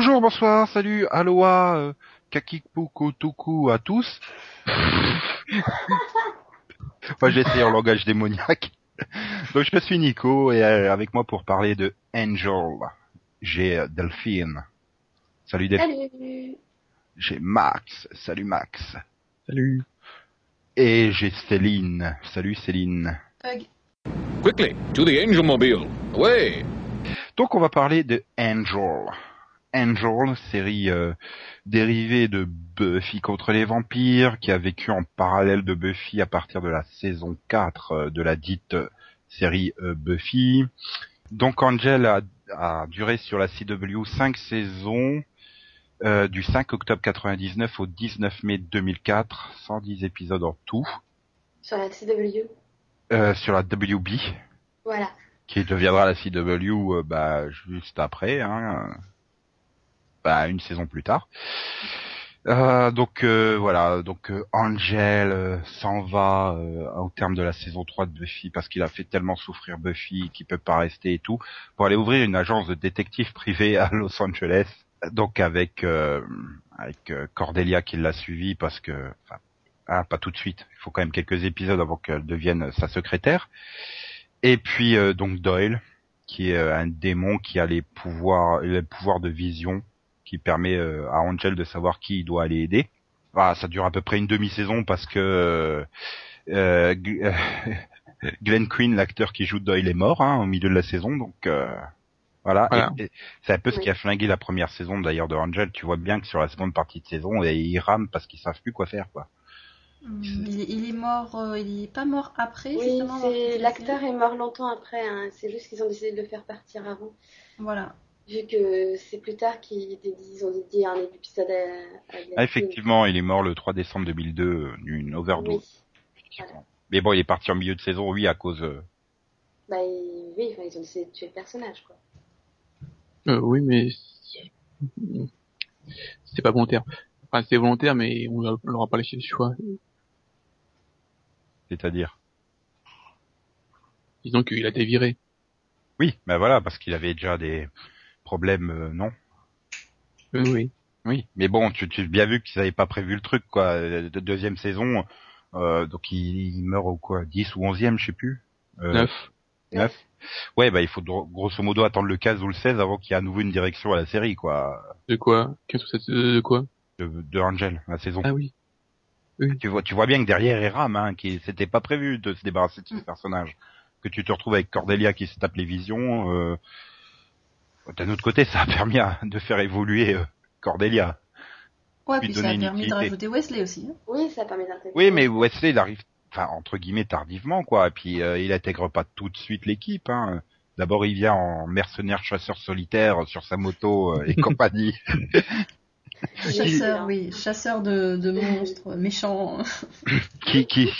Bonjour, bonsoir, salut, aloha, euh, kakikpuku tuku à tous. Moi j'ai essayé en langage démoniaque. Donc je suis Nico et euh, avec moi pour parler de Angel, j'ai euh, Delphine. Salut Delphine. Salut. J'ai Max. Salut Max. Salut. Et j'ai Céline. Salut Céline. Hug. Quickly, to the Angel Mobile. Away! Donc on va parler de Angel. Angel, série euh, dérivée de Buffy contre les vampires, qui a vécu en parallèle de Buffy à partir de la saison 4 euh, de la dite euh, série euh, Buffy. Donc Angel a, a duré sur la CW 5 saisons, euh, du 5 octobre 99 au 19 mai 2004, 110 épisodes en tout, Sur la CW. euh, sur la WB, Voilà. qui deviendra la CW bah, juste après, hein, bah, une saison plus tard. Euh, donc euh, voilà, donc euh, Angel s'en va au terme de la saison 3 de Buffy parce qu'il a fait tellement souffrir Buffy qu'il peut pas rester et tout pour aller ouvrir une agence de détectives privée à Los Angeles. Donc avec avec Cordelia qui l'a suivi parce que enfin hein, pas tout de suite, il faut quand même quelques épisodes avant qu'elle devienne sa secrétaire. Et puis donc Doyle qui est un démon qui a les pouvoirs les pouvoirs de vision qui permet euh, à Angel de savoir qui il doit aller aider. Voilà, ça dure à peu près une demi-saison parce que euh, euh, Glenn Quinn, l'acteur qui joue Doyle, est mort hein, au milieu de la saison, donc euh, voilà. C'est un peu ce qui a flingué la première saison d'ailleurs de Angel. Tu vois bien que sur la seconde partie de saison, et ils rament parce qu'ils savent plus quoi faire, quoi. Hum, Il, est- il est mort, euh, il est pas mort après, Oui, l'acteur est mort longtemps après. hein. C'est juste qu'ils ont décidé de le faire partir avant, Voilà. Vu que c'est plus tard qu'ils ils ont dédié un épisode à. à Ah, effectivement, il est mort le 3 décembre 2002 euh, d'une overdose. Oui. Mais bon, il est parti en milieu de saison, oui, à cause. euh, Bah il- oui, enfin, ils ont décidé de tuer le personnage, quoi. Euh, oui, mais c'est pas volontaire. Enfin, c'est volontaire, mais on leur- on leur a pas laissé le choix. C'est-à-dire? Disons qu'il a été viré. Oui, ben voilà, parce qu'il avait déjà des problèmes, euh, non Euh, oui. Oui, mais bon, tu, tu as bien vu qu'ils avaient pas prévu le truc, quoi. Euh, De deuxième saison, euh, donc il, il meurt au quoi 10 ou 11e, je sais plus. Euh, Neuf. neuf. Ouais, bah il faut gro- grosso modo attendre le 15 ou le 16 avant qu'il y ait à nouveau une direction à la série, quoi. De quoi? 15 ou 7 de, quoi? De, de Angel, la saison. Ah oui. Tu vois, tu vois bien que derrière il rame, hein, qui c'était pas prévu de se débarrasser de ce personnage. Que tu te retrouves avec Cordelia qui se tape les visions. Euh... D'un autre côté, ça a permis à- de faire évoluer euh, Cordelia. Ouais, puis ça donner a permis de rajouter Wesley aussi. hein. Oui, ça permet d'intégrer. Oui, mais Wesley, il arrive, enfin entre guillemets tardivement, quoi. Et puis euh, il intègre pas tout de suite l'équipe. Hein. D'abord, il vient en mercenaire chasseur solitaire sur sa moto euh, et compagnie. Chasseur, oui, chasseur de, de monstres méchants. qui, qui,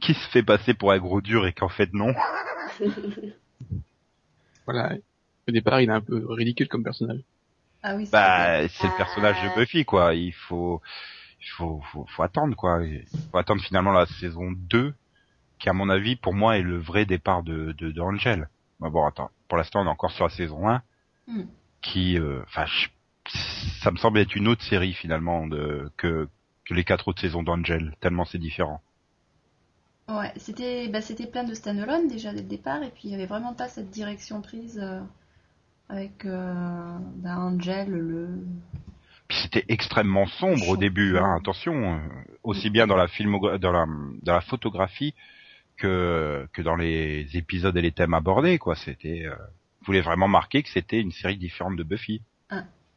qui se fait passer pour un gros dur et qu'en fait non. Voilà. Au départ, il est un peu ridicule comme personnage. Ah oui. Bah, c'est le Ah. personnage de Buffy, quoi. Il faut, il faut, faut, faut attendre, quoi. Il faut attendre finalement la saison 2, qui à mon avis, pour moi, est le vrai départ de, de, de Angel. Bah bon, attends. Pour l'instant, on est encore sur la saison 1, Hmm. qui, euh, enfin, ça me semble être une autre série finalement de que que les quatre autres saisons d'Angel, tellement c'est différent. Ouais, c'était bah, c'était plein de stand-alone déjà dès le départ, et puis il y avait vraiment pas cette direction prise euh, avec euh, bah, Angel, le. Puis c'était extrêmement sombre au début, hein, attention, euh, aussi bien dans la filmogra- dans la dans la photographie que que dans les épisodes et les thèmes abordés, quoi. C'était euh, voulait vraiment marquer que c'était une série différente de Buffy.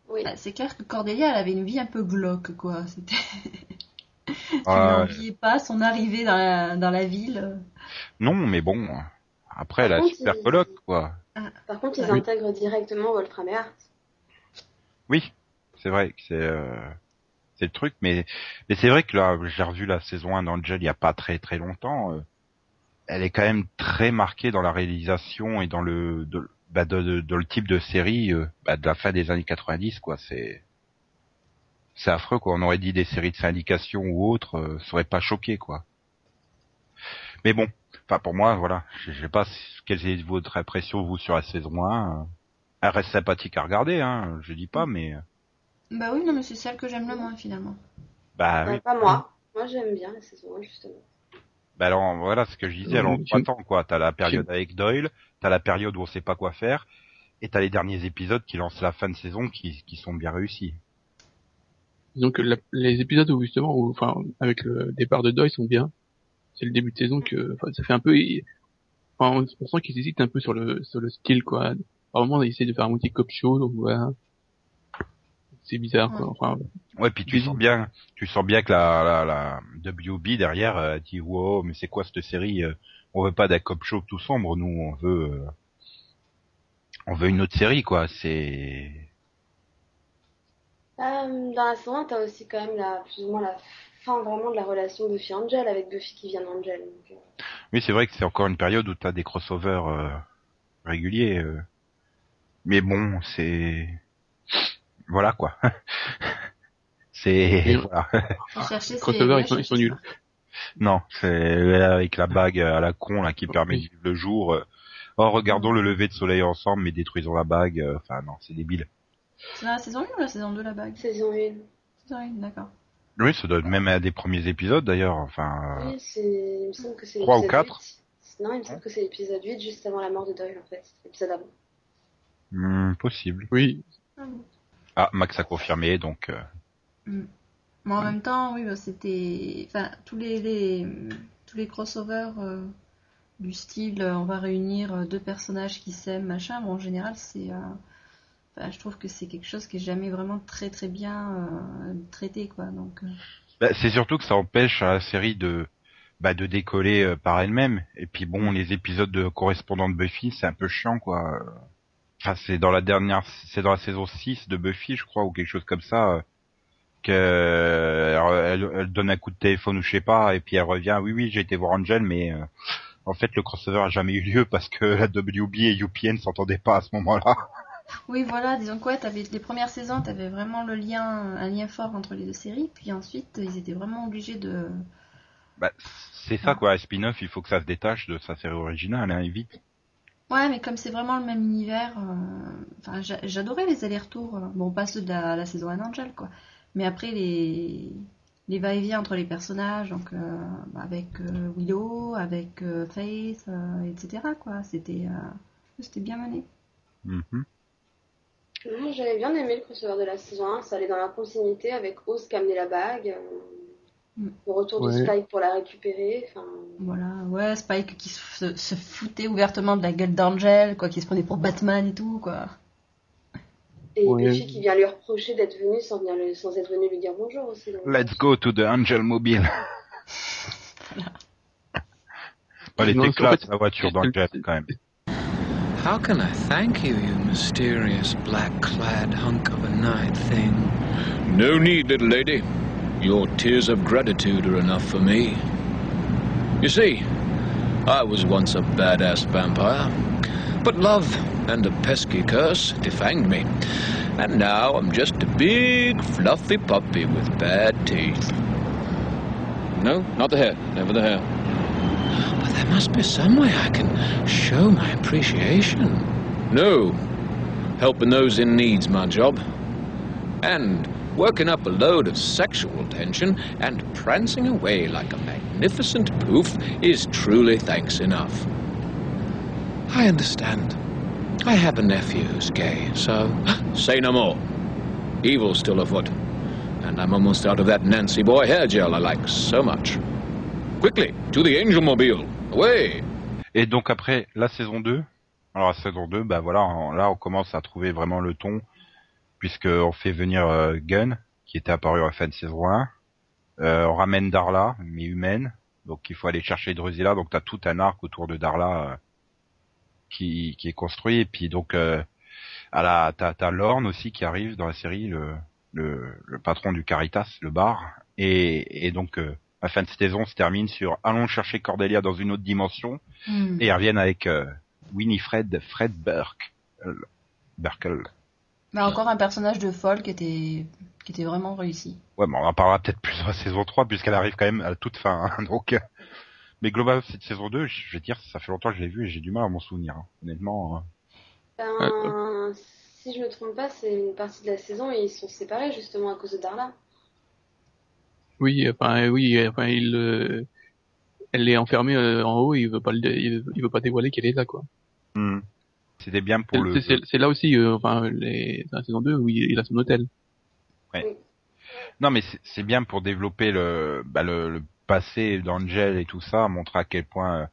Oui. Bah, c'est clair que Cordelia, elle avait une vie un peu glauque, quoi. C'était. tu Ah, n'oubliais pas son arrivée dans la, dans la ville. non, mais bon, après Par la contre, super il- coloc, quoi. Par contre, ils Oui. intègrent directement Wolfram et Hart. Oui, c'est vrai que c'est euh, c'est le truc, mais mais c'est vrai que là, j'ai revu la saison 1 d'Angel il y a pas très très longtemps. euh, elle est quand même très marquée dans la réalisation et dans le de, bah, de, de- dans le type de série euh, bah, de la fin des années 90 quoi. C'est c'est affreux quoi. On aurait dit des séries de syndication ou autres, euh, ça aurait pas choqué quoi. Mais bon, enfin pour moi voilà, je je sais pas si- quelle est votre impression vous sur la saison 1. euh. Elle reste sympathique à regarder, hein. Je dis pas, mais Bah oui, non, mais c'est celle que j'aime le moins finalement. bah Euh, oui. Pas moi. Moi, j'aime bien la saison 1, justement. Bah alors voilà ce que je disais. Euh, Alors trois temps quoi. T'as la période avec Doyle, t'as la période où on sait pas quoi faire, et t'as les derniers épisodes qui lancent la fin de saison qui, qui sont bien réussis. Disons que la- les épisodes où justement, où, enfin, avec le départ de Doyle sont bien. Le début de saison que, ça fait un peu, enfin, on, on sent qu'ils hésitent un peu sur le, sur le style, quoi. Par moment, ils essaient de faire un moitié cop show, donc voilà. C'est bizarre, quoi. Enfin, Ouais, puis tu sens bien, tu sens bien que la, la, la WB derrière euh, dit wow, mais c'est quoi cette série euh, On veut pas d'un cop show tout sombre, nous on veut, euh, on veut une autre série quoi. C'est Euh, dans la saison 1, t'as aussi quand même la, plus ou moins la fin vraiment de la relation Buffy-Angel avec Buffy qui vient d'Angel. Donc, euh, Oui, c'est vrai que c'est encore une période où t'as des crossovers euh, réguliers. euh. Mais bon, c'est voilà quoi. c'est voilà. Chercher, crossovers, ils sont, ils sont nuls. non, c'est avec la bague à la con là qui permet de vivre le jour. Oh, regardons le lever de soleil ensemble, mais détruisons la bague. Enfin non, c'est débile. C'est dans la saison 1 ou la saison 2 la bague? Saison 1. Saison 1, d'accord. Oui, ça doit être même un des premiers épisodes d'ailleurs. Enfin, euh, Oui, c'est, il me semble que c'est Trois ou l'épisode quatre 8. Non, il me semble que c'est l'épisode 8 juste avant la mort de Doyle en fait. L'épisode avant. hmm, possible. Oui. Ah. Ah, Max a confirmé, donc. euh, Mais en même temps, oui, bah, c'était. Enfin, tous les, les- tous les crossovers euh, du style euh, on va réunir deux personnages qui s'aiment, machin, bon, en général, c'est. euh, je trouve que c'est quelque chose qui est jamais vraiment très très bien euh, traité, quoi. Donc, euh, Bah, c'est surtout que ça empêche à la série de bah, de décoller euh, par elle-même. Et puis bon, les épisodes de correspondants de Buffy, c'est un peu chiant quoi. Enfin, c'est dans la dernière, c'est dans la saison 6 de Buffy, je crois, ou quelque chose comme ça. euh, elle, elle donne un coup de téléphone ou je sais pas, et puis elle revient. Oui, oui, j'ai été voir Angel, mais euh, en fait, le crossover a jamais eu lieu parce que la WB et UPN s'entendaient pas à ce moment-là. Oui, voilà, disons quoi, t'avais les premières saisons, t'avais vraiment le lien, un lien fort entre les deux séries, puis ensuite, ils étaient vraiment obligés de. Bah, c'est ça quoi, un spin-off, il faut que ça se détache de sa série originale, hein, et vite. Ouais, mais comme c'est vraiment le même univers, euh, j'adorais les allers-retours. euh, Bon, pas ceux de la, la saison 1 Angel, quoi. Mais après, les, les va-et-vient entre les personnages, donc euh, bah, avec euh, Willow, avec Faith, etc., quoi. C'était c'était bien mené. Mhm. Moi, j'avais bien aimé le crossover de la saison 1. Ça allait dans la continuité avec Oz qui a amené la bague. euh, Mm. Le retour Ouais. de Spike pour la récupérer. Enfin, Voilà, ouais, Spike qui se, se foutait ouvertement de la gueule d'Angel, quoi, qui se prenait pour Batman et tout, quoi. et Ouais. Buffy qui vient lui reprocher d'être venue sans, venir le- sans être venue lui dire bonjour aussi. donc. Let's go to the Angel Mobile. Elle Non, était en classe fait, la voiture d'Angel quand même. How can I thank you, you mysterious black-clad hunk of a night thing? No need, little lady. Your tears of gratitude are enough for me. You see, I was once a badass vampire, but love and a pesky curse defanged me. And now I'm just a big, fluffy puppy with bad teeth. No, not the hair. Never the hair. But there must be some way I can show my appreciation. No. Helping those in need's my job. And working up a load of sexual tension and prancing away like a magnificent poof is truly thanks enough. I understand. I have a nephew who's gay, so Say no more. Evil's still afoot. And I'm almost out of that Nancy boy hair gel I like so much. To the Angel Mobile. Away! Et donc après la saison 2, alors la saison 2, bah voilà, on- là on commence à trouver vraiment le ton, puisque on fait venir euh, Gunn, qui était apparu à la fin de saison 1, euh, on ramène Darla, mais humaine, donc il faut aller chercher Drusilla, donc t'as tout un arc autour de Darla euh, qui, qui est construit, et puis donc à la, t'as, t'as Lorne aussi qui arrive dans la série, le, le, le patron du Caritas, le bar, et, et donc euh, la fin de saison se termine sur allons chercher Cordelia dans une autre dimension, Hmm. et ils reviennent avec euh, Winifred Fred Burke. Euh, Burkle. Mais encore un personnage de folle qui était, qui était vraiment réussi. Ouais, mais on en parlera peut-être plus dans la saison 3 puisqu'elle arrive quand même à la toute fin. hein, donc, euh, mais globalement cette saison 2, je vais dire, ça fait longtemps que je l'ai vue et j'ai du mal à m'en souvenir. hein. Honnêtement, hein. Ben, si je me trompe pas, c'est une partie de la saison et ils sont séparés justement à cause de Darla. Oui, enfin oui, enfin il, euh, elle est enfermée euh, en haut, il veut pas, le, il, veut, il veut pas dévoiler qu'elle est là quoi. Hmm. C'était bien pour le. C'est là aussi, euh, enfin les, dans la saison 2 où il, il a son hôtel. Non, mais c'est- bien pour développer le, bah, le, le passé d'Angel et tout ça, montrer à quel point euh,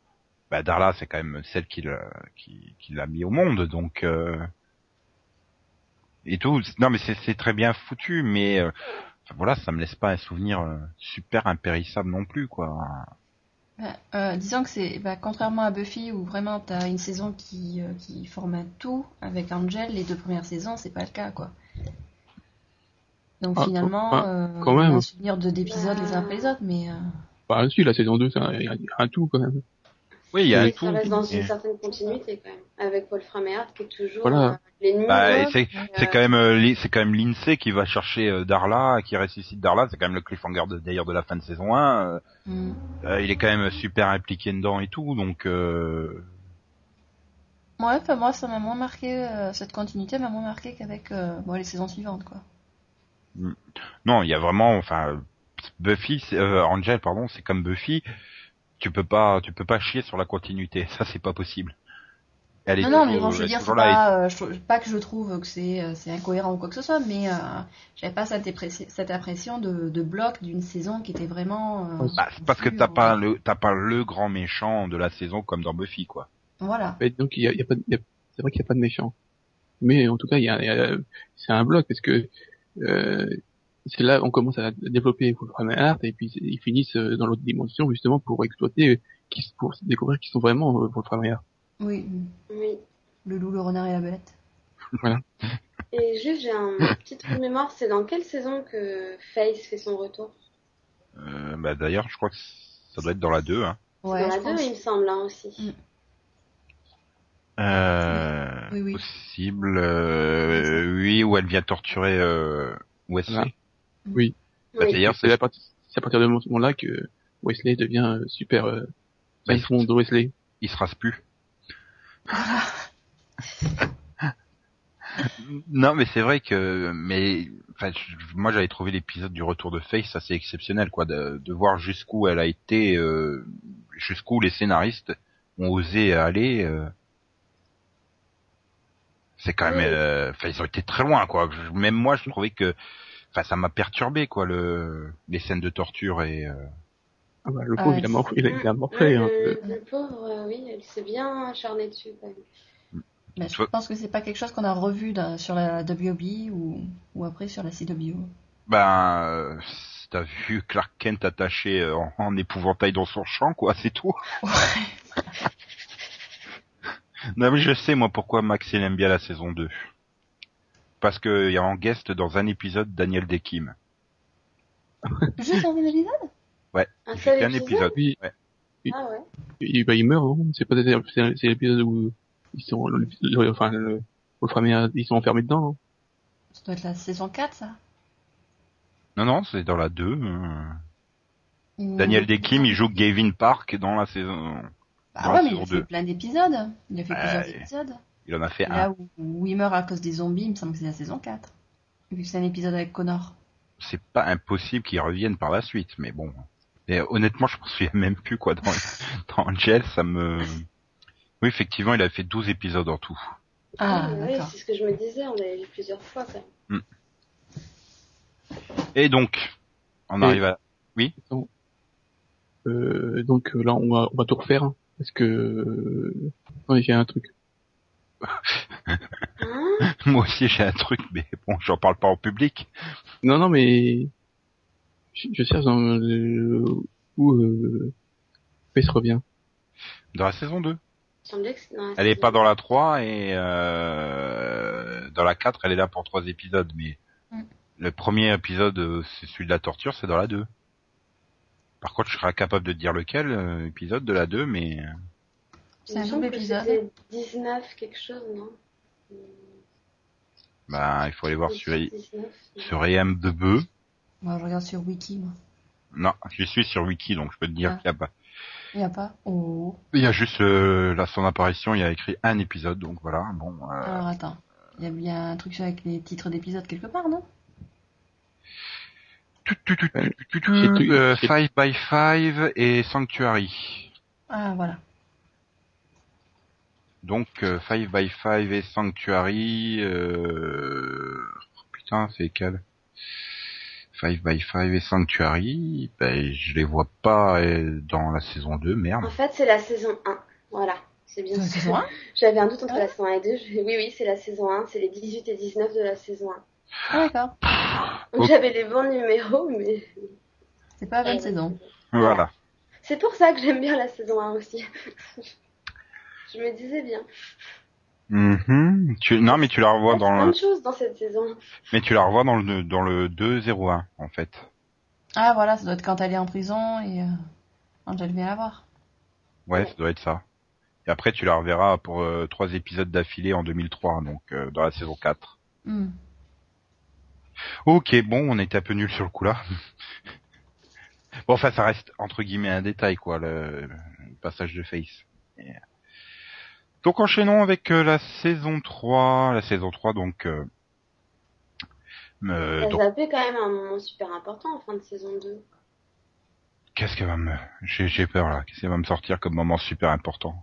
bah, Darla c'est quand même celle qui l'a qui, qui l'a mis au monde, donc euh, et tout. Non, mais c'est c'est très bien foutu, mais euh, voilà, ça me laisse pas un souvenir euh, super impérissable non plus, quoi. Bah, euh, disons que c'est bah, contrairement à Buffy où vraiment t'as une saison qui, euh, qui forme un tout avec Angel, les deux premières saisons c'est pas le cas quoi. Donc Ah, finalement, quand- euh, quand on a même. un souvenir de d'épisodes les uns après les autres, mais euh, Bah si, la saison 2 c'est un tout quand même. Oui, il y a un tout. ça reste dans une certaine continuité quand même, avec Wolfram et Hart qui est toujours Voilà. euh, l'ennemi. Bah, et de c'est l'autre, c'est euh, quand même euh, c'est quand même Lindsay qui va chercher euh, Darla, qui ressuscite Darla. C'est quand même le cliffhanger d'ailleurs de la fin de saison 1. euh, hmm. euh, il est quand même super impliqué dedans et tout, donc euh, ouais, enfin, moi ça m'a moins marqué, euh, cette continuité m'a moins marqué qu'avec euh, bon, les saisons suivantes quoi. non, il y a vraiment, enfin, Buffy, c'est- euh, Angel, pardon, c'est comme Buffy. Tu peux pas, tu peux pas chier sur la continuité. Ça, c'est pas possible. Elle est Non, non, mais bon, je veux dire, c'est et- pas, euh, je trouve- pas que je trouve que c'est euh, c'est incohérent ou quoi que ce soit, mais euh, j'avais pas cette, impression- cette impression de, de bloc d'une saison qui était vraiment. euh, Bah, c'est parce que t'as euh, pas le, t'as pas le grand méchant de la saison comme dans Buffy, quoi. Voilà. Mais donc il y a, il y a pas, de- il y a- c'est vrai qu'il y a pas de méchant. Mais en tout cas, il y a, il y a- c'est un bloc parce que euh, c'est là on commence à développer Wolfram et Hart et puis ils finissent euh, dans l'autre dimension justement pour exploiter, euh, pour découvrir qui sont vraiment euh, Wolfram et Hart. Oui, Oui. le loup, le renard et la belette. Et juste, j'ai un petit trou de mémoire, c'est dans quelle saison que Face fait son retour? Euh, bah, d'ailleurs, je crois que ça doit être dans la 2, hein. Ouais, Dans la je 2, pense. il me semble, hein, aussi. Mm. Euh, Oui, oui. possible, euh, oui, où elle vient torturer, euh, Wesley. Voilà. Oui. Bah, Oui. d'ailleurs, C'est à, partir- c'est à partir de ce moment-là que Wesley devient euh, super euh, Bah, de Wesley. il se rase plus. non, mais c'est vrai que, mais, enfin, moi j'avais trouvé l'épisode du retour de Face assez exceptionnel, quoi, de, de voir jusqu'où elle a été, euh, jusqu'où les scénaristes ont osé aller. euh. c'est quand même, euh, enfin, ils ont été très loin, quoi. Même moi, je trouvais que, enfin, ça m'a perturbé, quoi, le, les scènes de torture et. euh, Ah bah, le Ah pauvre, ouais, il a mort, il a, il a Ouais, morflé. hein. le, le pauvre, euh, oui, elle s'est bien acharnée dessus. quand même. Mais je pense que c'est pas quelque chose qu'on a revu dans- sur la WB ou, ou après sur la CW. Ben, euh, t'as vu Clark Kent attaché euh, en, en épouvantail dans son champ, quoi, c'est tout. non mais je sais moi pourquoi Max il aime bien la saison 2. Parce que il y a en guest dans un épisode Daniel Dekim. Juste dans un épisode? Un Il seul fait qu'un épisode, épisode. Oui. Ouais. Ah ouais. Il, bah, il meurt, hein. c'est peut-être c'est l'épisode où ils sont, le, le- enfin, le, ils sont enfermés dedans. hein. Ça doit être la saison 4, ça. Non non, c'est dans la 2. euh. Ou- Daniel Dekim il joue Gavin Park dans la saison. Bah dans ouais, mais il a fait plein d'épisodes. Il a fait Ouais. plusieurs épisodes. Il en a fait Et là un. où, où il meurt à cause des zombies, il me semble que c'est la saison 4. Vu que c'est un épisode avec Connor. C'est pas impossible qu'il revienne par la suite, mais bon. Et honnêtement, je me souviens même plus quoi dans, dans Angel, ça me. Oui, effectivement, il a fait 12 épisodes en tout. Ah, oui, c'est ce que je me disais, on l'avait vu plusieurs fois quand même. Et donc, on Et- arrive à. Euh, donc là, on va, on va tout refaire, hein, parce que euh, non, il y a un truc. Hein Moi aussi, j'ai un truc, mais bon, j'en parle pas en public. Non, non, mais je, je cherche dans le, où euh, Face revient. Dans la saison 2. Il me semblait que c'était dans la Elle est saison. pas dans la 3 et euh, dans la 4, elle est là pour trois épisodes, mais Mm. le premier épisode, euh, c'est celui de la torture, c'est dans la 2. Par contre, je serais incapable de dire lequel euh, épisode de la 2, mais euh, C'est un double épisode. c'était 19 quelque chose, non bah, il faut aller voir sur, 19. sur EM2. Moi, je regarde sur Wiki, moi. Non, je suis sur Wiki, donc je peux te dire Ah. qu'il y a pas. Il y a pas. Oh. Il y a juste euh, là son apparition, il y a écrit un épisode, donc voilà. Bon. euh, Alors attends. Il y a bien un truc avec les titres d'épisodes quelque part, non? Euh, Five by Five et Sanctuary. Ah voilà. Donc euh, Five by Five et Sanctuary. Euh... Putain, c'est quel? Five by Five et Sanctuary. Ben, je les vois pas euh, dans la saison 2, merde. En fait, c'est la saison 1. Voilà. C'est bien C'est la sûr. saison 1 J'avais un doute entre Ouais. la saison 1 et 2. Je- Oui, oui, c'est la saison 1. C'est les 18 et 19 de la saison 1. Ah d'accord. Donc j'avais les bons numéros, mais... C'est pas la bonne saison. Voilà. C'est pour ça que j'aime bien la saison 1 aussi. je me disais bien. Mhm. Tu... Non, mais tu la revois Il y a dans plein le... de choses dans cette saison. mais tu la revois dans le dans le 2-0-1 en fait. Ah voilà, ça doit être quand elle est en prison et euh, Angel vient la voir. Ouais, ça doit être ça. Et après, tu la reverras pour euh, trois épisodes d'affilée en 2003, donc euh, dans la saison 4. Hmm. Ok, bon, on était un peu nul sur le coup là. bon, enfin, ça reste entre guillemets un détail, quoi, le, le passage de Face. Et- Donc, enchaînons avec euh, la saison 3. La saison 3, donc... Euh, euh, Elle donc, zappé quand même un moment super important en fin de saison 2. qu'est-ce qu'elle va me... J'ai j'ai peur, là. Qu'est-ce qu'elle va me sortir comme moment super important?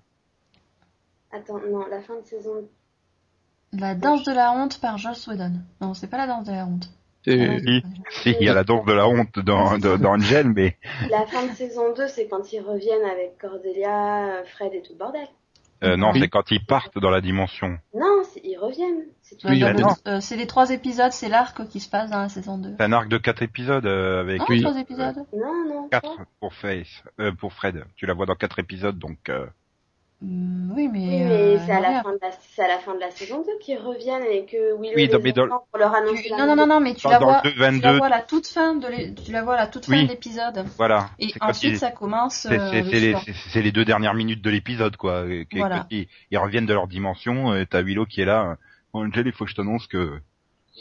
Attends, non, la fin de saison La danse de la honte par Joss Whedon. Non, c'est pas la danse de la honte. Non, Si, il y a la danse de la honte dans, dans, dans Angel, mais... La fin de saison 2, c'est quand ils reviennent avec Cordelia, euh, Fred et tout le bordel. Euh, non, Oui. c'est quand ils partent dans la dimension. Non, c'est- ils reviennent. C'est Oui, Non, il y a donc, non. euh, c'est les trois épisodes, c'est l'arc qui se passe dans la saison 2. C'est un arc de quatre épisodes euh, avec Non, Oui. trois épisodes Non, non. quatre pour Face, euh, pour Fred. Tu la vois dans quatre épisodes, donc Hmm, Oui, mais... Oui, mais euh, c'est à, la fin de la... c'est à la fin de la saison 2 qu'ils reviennent et que Willow Oui, les dans- mais dans- entend pour leur annoncer Tu- Non, non, non, non, mais tu Dans- la vois, 2, tu la 22. vois à la toute fin de l'é- tu la vois à la toute fin Oui. de l'épisode. voilà. Et ensuite, ils- ça commence. c'est euh, c'est- le c'est les, deux dernières minutes de l'épisode, quoi. Et Voilà. ils, ils reviennent de leur dimension, euh, t'as Willow qui est là. euh, Bon, Angel, il faut que je t'annonce que,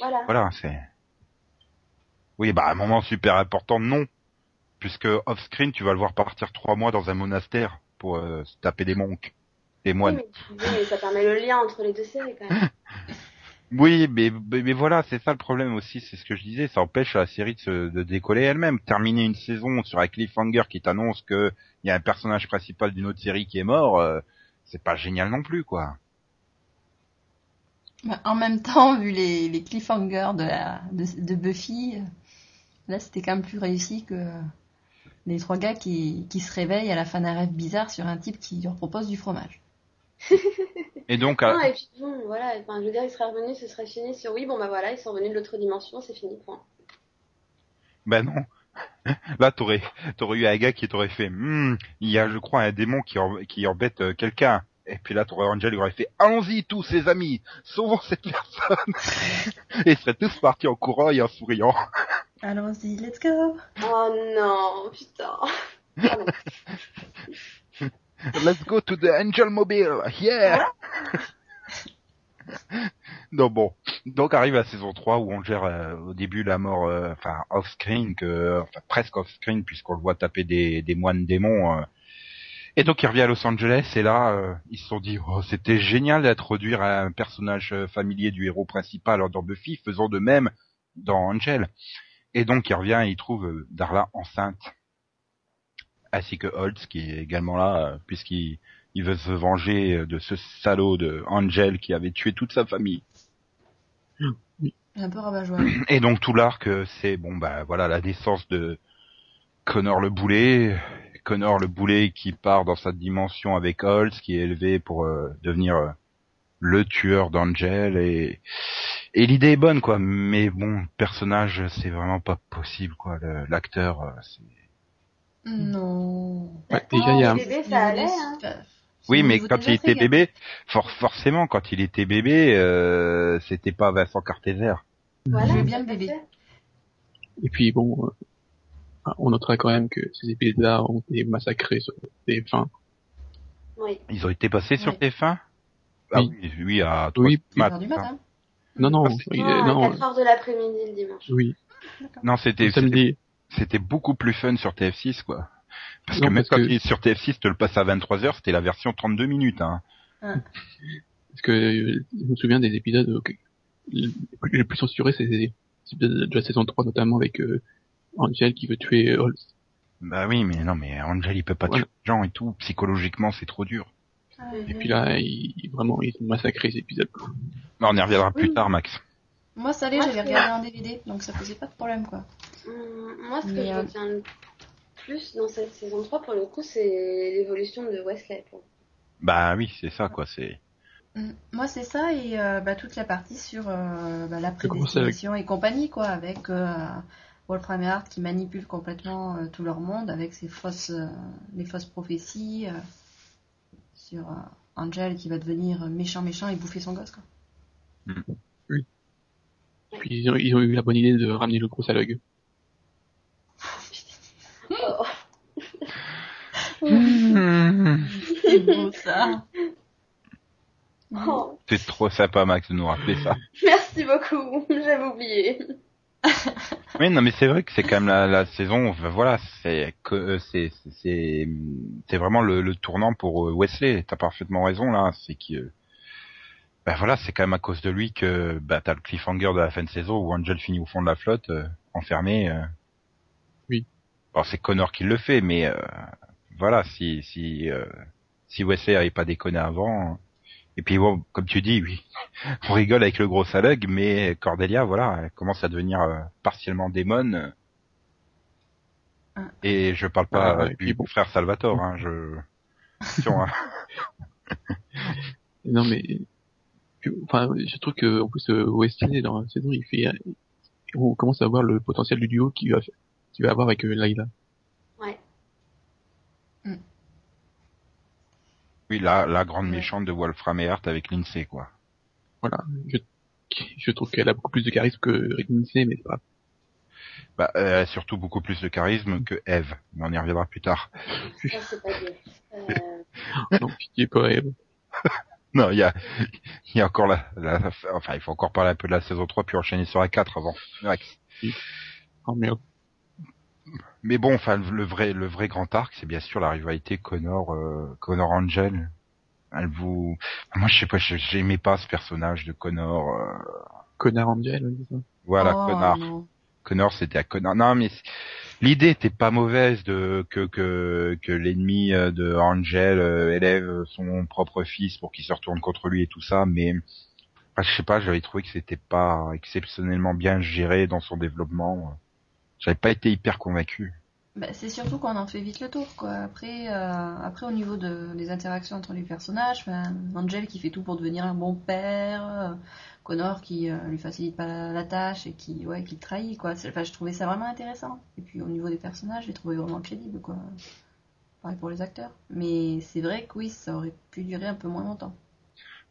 Voilà. voilà, c'est. Oui, bah un moment super important, non, puisque off screen, tu vas le voir partir trois mois dans un monastère pour euh, se taper des monks, des Oui, moines. mais, oui, mais ça permet le lien entre les deux séries quand même. Oui, mais, mais, mais voilà, c'est ça le problème aussi, c'est ce que je disais, ça empêche la série de, se, de décoller elle-même. Terminer une saison sur un cliffhanger qui t'annonce que il y a un personnage principal d'une autre série qui est mort, euh, c'est pas génial non plus, quoi. Bah, en même temps, vu les, les cliffhangers de, la, de, de Buffy, là c'était quand même plus réussi que les trois gars qui, qui se réveillent à la fin d'un rêve bizarre sur un type qui leur propose du fromage. Et donc, Non, euh, et puis bon, voilà, enfin, je veux dire, ils seraient revenus, ce serait fini sur oui, bon bah voilà, ils sont revenus de l'autre dimension, c'est fini, point. ben non. Là, t'aurais, t'aurais eu un gars qui t'aurait fait, Hmm, il y a, je crois, un démon qui, en- qui embête euh, quelqu'un. Et puis là, t'aurais Angel, il aurait fait, allons-y tous, ses amis, sauvons cette personne. et ils seraient tous partis en courant et en souriant. Allons-y, let's go Oh non, putain. Let's go to the Angel Mobile, yeah! non bon, donc arrive la saison 3 où on gère euh, au début la mort, euh, enfin off-screen, que, enfin presque off-screen puisqu'on le voit taper des, des moines démons. euh. Et donc il revient à Los Angeles et là euh, ils se sont dit oh, c'était génial d'introduire un personnage familier du héros principal dans Buffy, faisons de même dans Angel. Et donc il revient et il trouve euh, Darla enceinte ainsi que Holtz qui est également là euh, puisqu'il il veut se venger de ce salaud de Angel qui avait tué toute sa famille. Un peu rabat-joie. Et donc tout l'arc euh, c'est bon bah voilà la naissance de Connor le boulet, Connor le boulet qui part dans sa dimension avec Holtz qui est élevé pour euh, devenir euh, le tueur d'Angel et et l'idée est bonne quoi mais bon le personnage c'est vraiment pas possible quoi l'acteur euh, c'est Non. Ouais, déjà, il y a un- Bébé, ça allait, hein. Oui, mais quand il était fait, bébé, for- forcément, quand il était bébé, euh, c'était pas Vincent Cartézer. Voilà, veux bien le bébé. Et puis bon, euh, on notera quand même que ces épisodes-là ont été massacrés sur des fins. Oui. Ils ont été passés sur Oui. TF1 Ah Oui. oui, oui, à Oui, trois Une heure du mat- matin. Non, non, Ah, Non, à non, 4 heures de l'après-midi le dimanche. oui, Non, c'était c'était samedi. c'était beaucoup plus fun sur TF6 quoi. Parce Non, que même parce quand que- sur TF6, te le passe à 23h, c'était la version 32 minutes. Hein. Parce que euh, je me souviens des épisodes euh, que- les plus- censurés, c'est les épisodes de la saison 3, notamment avec euh, Angel qui veut tuer Holst. Bah oui, mais non, mais Angel, il peut pas Voilà. tuer les gens et tout. Psychologiquement, c'est trop dur. Et puis là, ils, vraiment, ils ont massacré ces épisodes. quoi. Mais on y reviendra plus Oui. tard, Max. Moi, ça allait, j'avais regardé en DVD, donc ça posait pas de problème, quoi. Hum, Moi, ce que Mais, je euh, retiens le plus dans cette saison 3, pour le coup, c'est l'évolution de Wesley. pour- Bah oui, c'est ça, quoi. C'est. Mm. Moi, c'est ça, et euh, bah, toute la partie sur euh, bah, la prédestination et compagnie, quoi, avec euh, Wolfram et Hart qui manipulent complètement euh, tout leur monde avec ses fausses, euh, les fausses prophéties euh, sur euh, Angel qui va devenir méchant, méchant et bouffer son gosse, quoi. Puis ils ont, ils ont eu la bonne idée de ramener le gros salug. Oh, C'est beau, ça. oh. C'est trop sympa, Max, de nous rappeler ça. Merci beaucoup, j'avais oublié. Oui, non, mais c'est vrai que c'est quand même la, la saison. Voilà, c'est que euh, c'est c'est- c'est vraiment le, le tournant pour euh, Wesley. T'as parfaitement raison là. C'est que ben voilà, c'est quand même à cause de lui que bah t'as le cliffhanger de la fin de saison où Angel finit au fond de la flotte, euh, enfermé. euh. Oui. Bon, c'est Connor qui le fait, mais euh, voilà, si si euh, si Wesley avait pas déconné avant. Et puis bon, comme tu dis, oui, on rigole avec le gros salug, mais Cordelia, voilà, elle commence à devenir euh, partiellement démon. Ah. Et je parle pas Ah, euh, du bon. frère Salvatore, hein, je... Attention, hein. Non mais, enfin, je trouve que en plus euh, Wesley dans la saison, il fait, on commence à voir le potentiel du duo qu'il va, qu'il va avoir avec euh, Layla. Ouais. Oui, la, la grande Ouais. méchante de Wolfram et Hart avec Lindsay, quoi. Voilà, je, je trouve qu'elle a beaucoup plus de charisme que Rick Lindsay, mais c'est pas. Bah, elle a surtout beaucoup plus de charisme que Eve, mais on y reviendra plus tard. Ça, c'est pas bien. Euh, Non, pitié pas elle. Non, il y a, il y a encore la, la, enfin, il faut encore parler un peu de la saison 3 puis enchaîner sur la 4 avant. Max. Oh merde. Mais bon, enfin, le vrai, le vrai grand arc, c'est bien sûr la rivalité Connor, euh, Connor Angel. Elle vous, moi, je sais pas, j'aimais pas ce personnage de Connor. euh, Connard Angel, oui, ça. Voilà, Oh, Connor. non. Connor, c'était à Connor. Non, mais c'est- l'idée était pas mauvaise de que que que l'ennemi euh, de Angel euh, élève son propre fils pour qu'il se retourne contre lui et tout ça, mais enfin, je sais pas, j'avais trouvé que c'était pas exceptionnellement bien géré dans son développement. J'avais pas été hyper convaincu. Bah, c'est surtout qu'on en fait vite le tour, quoi. Après, euh, après au niveau de, des interactions entre les personnages, Angel qui fait tout pour devenir un bon père, euh, Connor qui euh, lui facilite pas la, la tâche et qui, ouais, qui le trahit, quoi. Enfin, je trouvais ça vraiment intéressant. Et puis au niveau des personnages, je les trouvais vraiment crédibles, quoi. Pareil pour les acteurs. Mais c'est vrai que oui, ça aurait pu durer un peu moins longtemps.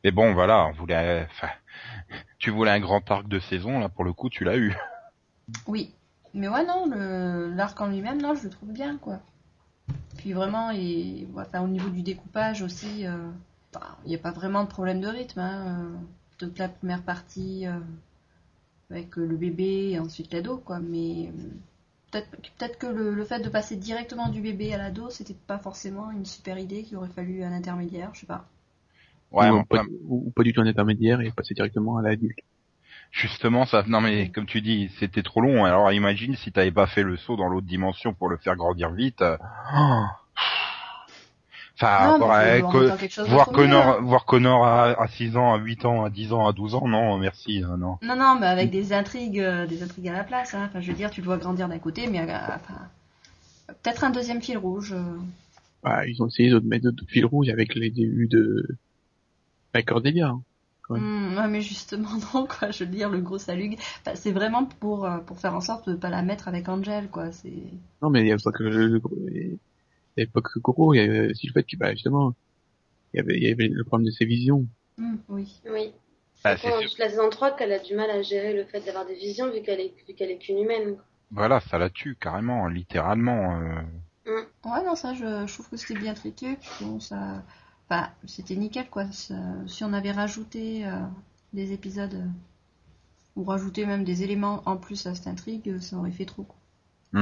Mais bon, voilà, on voulait, enfin, tu voulais un grand arc de saison là, pour le coup, tu l'as eu. Oui, mais ouais, non, le- l'arc en lui-même, non, je le trouve bien, quoi. Puis vraiment, et, enfin, au niveau du découpage aussi, euh, bah, il n'y a pas vraiment de problème de rythme. Hein, euh, toute la première partie euh, avec euh, le bébé et ensuite l'ado, quoi. Mais euh, peut-être peut-être que le, le fait de passer directement du bébé à l'ado, c'était pas forcément une super idée, qu'il aurait fallu un intermédiaire, je sais pas. Ouais, ou, pas, ou pas du tout un intermédiaire et passer directement à l'adulte. Justement, ça, non mais comme tu dis, c'était trop long. Alors imagine si t'avais pas fait le saut dans l'autre dimension pour le faire grandir vite. oh. Enfin, Non, voir, mais euh, co- voir Connor, hein. voir Connor à, à 6 ans, à 8 ans, à 10 ans, à 12 ans, non, merci, euh, non. Non, non, mais avec des intrigues, euh, des intrigues à la place. Hein. Enfin, je veux dire, tu le vois grandir d'un côté, mais euh, enfin, peut-être un deuxième fil rouge. euh. Bah, ils ont essayé de mettre d'autres fils rouges avec les débuts de, avec Cordelia. hein. Ouais. Ouais, mais justement, non, quoi. Je veux dire, le gros salut, enfin, c'est vraiment pour, euh, pour faire en sorte de pas la mettre avec Angel, quoi. C'est. Non, mais il y a pas que le, le- il y avait pas que Goro, il y avait aussi le fait que, bah, justement, il y avait, il y avait le problème de ses visions. Hmm, oui. oui. Ah, C'est sûr. la saison 3 qu'elle a du mal à gérer le fait d'avoir des visions vu qu'elle est, vu qu'elle est qu'une humaine. Voilà, ça la tue carrément, littéralement. euh. Ouais, non, ça, je, je trouve que c'était bien traité. Bon, ça. Enfin, c'était nickel, quoi. Si on avait rajouté euh, des épisodes. euh, ou rajouté même des éléments en plus à cette intrigue, ça aurait fait trop, quoi. Et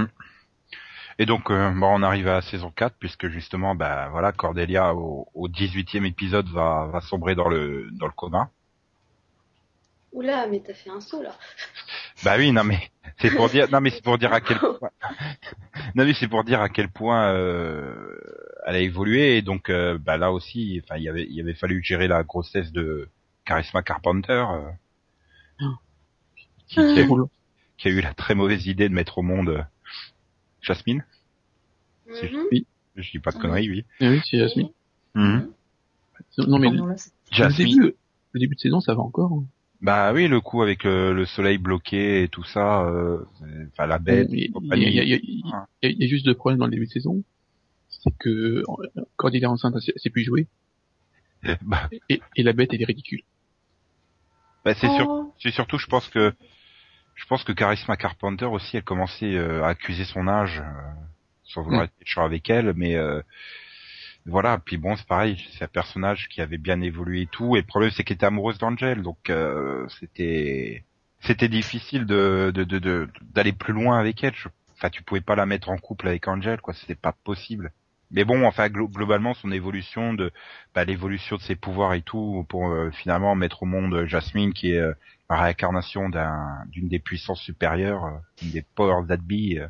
Et donc, euh, bon, on arrive à la saison 4, puisque justement, bah voilà, Cordelia au, au 18e épisode va, va sombrer dans le dans le coma. Oula, mais t'as fait un saut là. Bah oui, non mais c'est pour dire, non mais c'est pour dire à quel point, non mais c'est pour dire à quel point euh, elle a évolué et donc euh, bah là aussi, enfin il y avait il avait fallu gérer la grossesse de Charisma Carpenter, euh, qui, qui a, qui a eu la très mauvaise idée de mettre au monde euh, Jasmine. Si Mhm. Je dis pas de conneries, oui. Ah oui, c'est Jasmine. Mhm. Non mais Non, là, c'est- le Jasmine. début, le début de saison, ça va encore. hein. Bah oui, le coup avec le, le soleil bloqué et tout ça, euh, enfin la bête. Il y, compagnie. a- il y a- il y y y a juste deux problèmes dans le début de saison. C'est que euh, Cordelia enceinte, elle sait- elle sait plus jouer. Bah, Et, et la bête, elle est ridicule. bah, c'est sûr. Oh. C'est surtout, je pense que je pense que Charisma Carpenter aussi, elle commençait euh, à accuser son âge, euh, sans vouloir être méchant avec elle, mais euh, voilà. Puis bon, c'est pareil, c'est un personnage qui avait bien évolué et tout. Et le problème, c'est qu'elle était amoureuse d'Angel, donc euh, c'était c'était difficile de de de- de- d'aller plus loin avec elle. Je- Enfin, tu pouvais pas la mettre en couple avec Angel, quoi. C'était pas possible. Mais bon, enfin, glo- globalement, son évolution de bah, l'évolution de ses pouvoirs et tout pour euh, finalement mettre au monde Jasmine qui est euh, la réincarnation d'un d'une des puissances supérieures, euh, une des powers that be euh,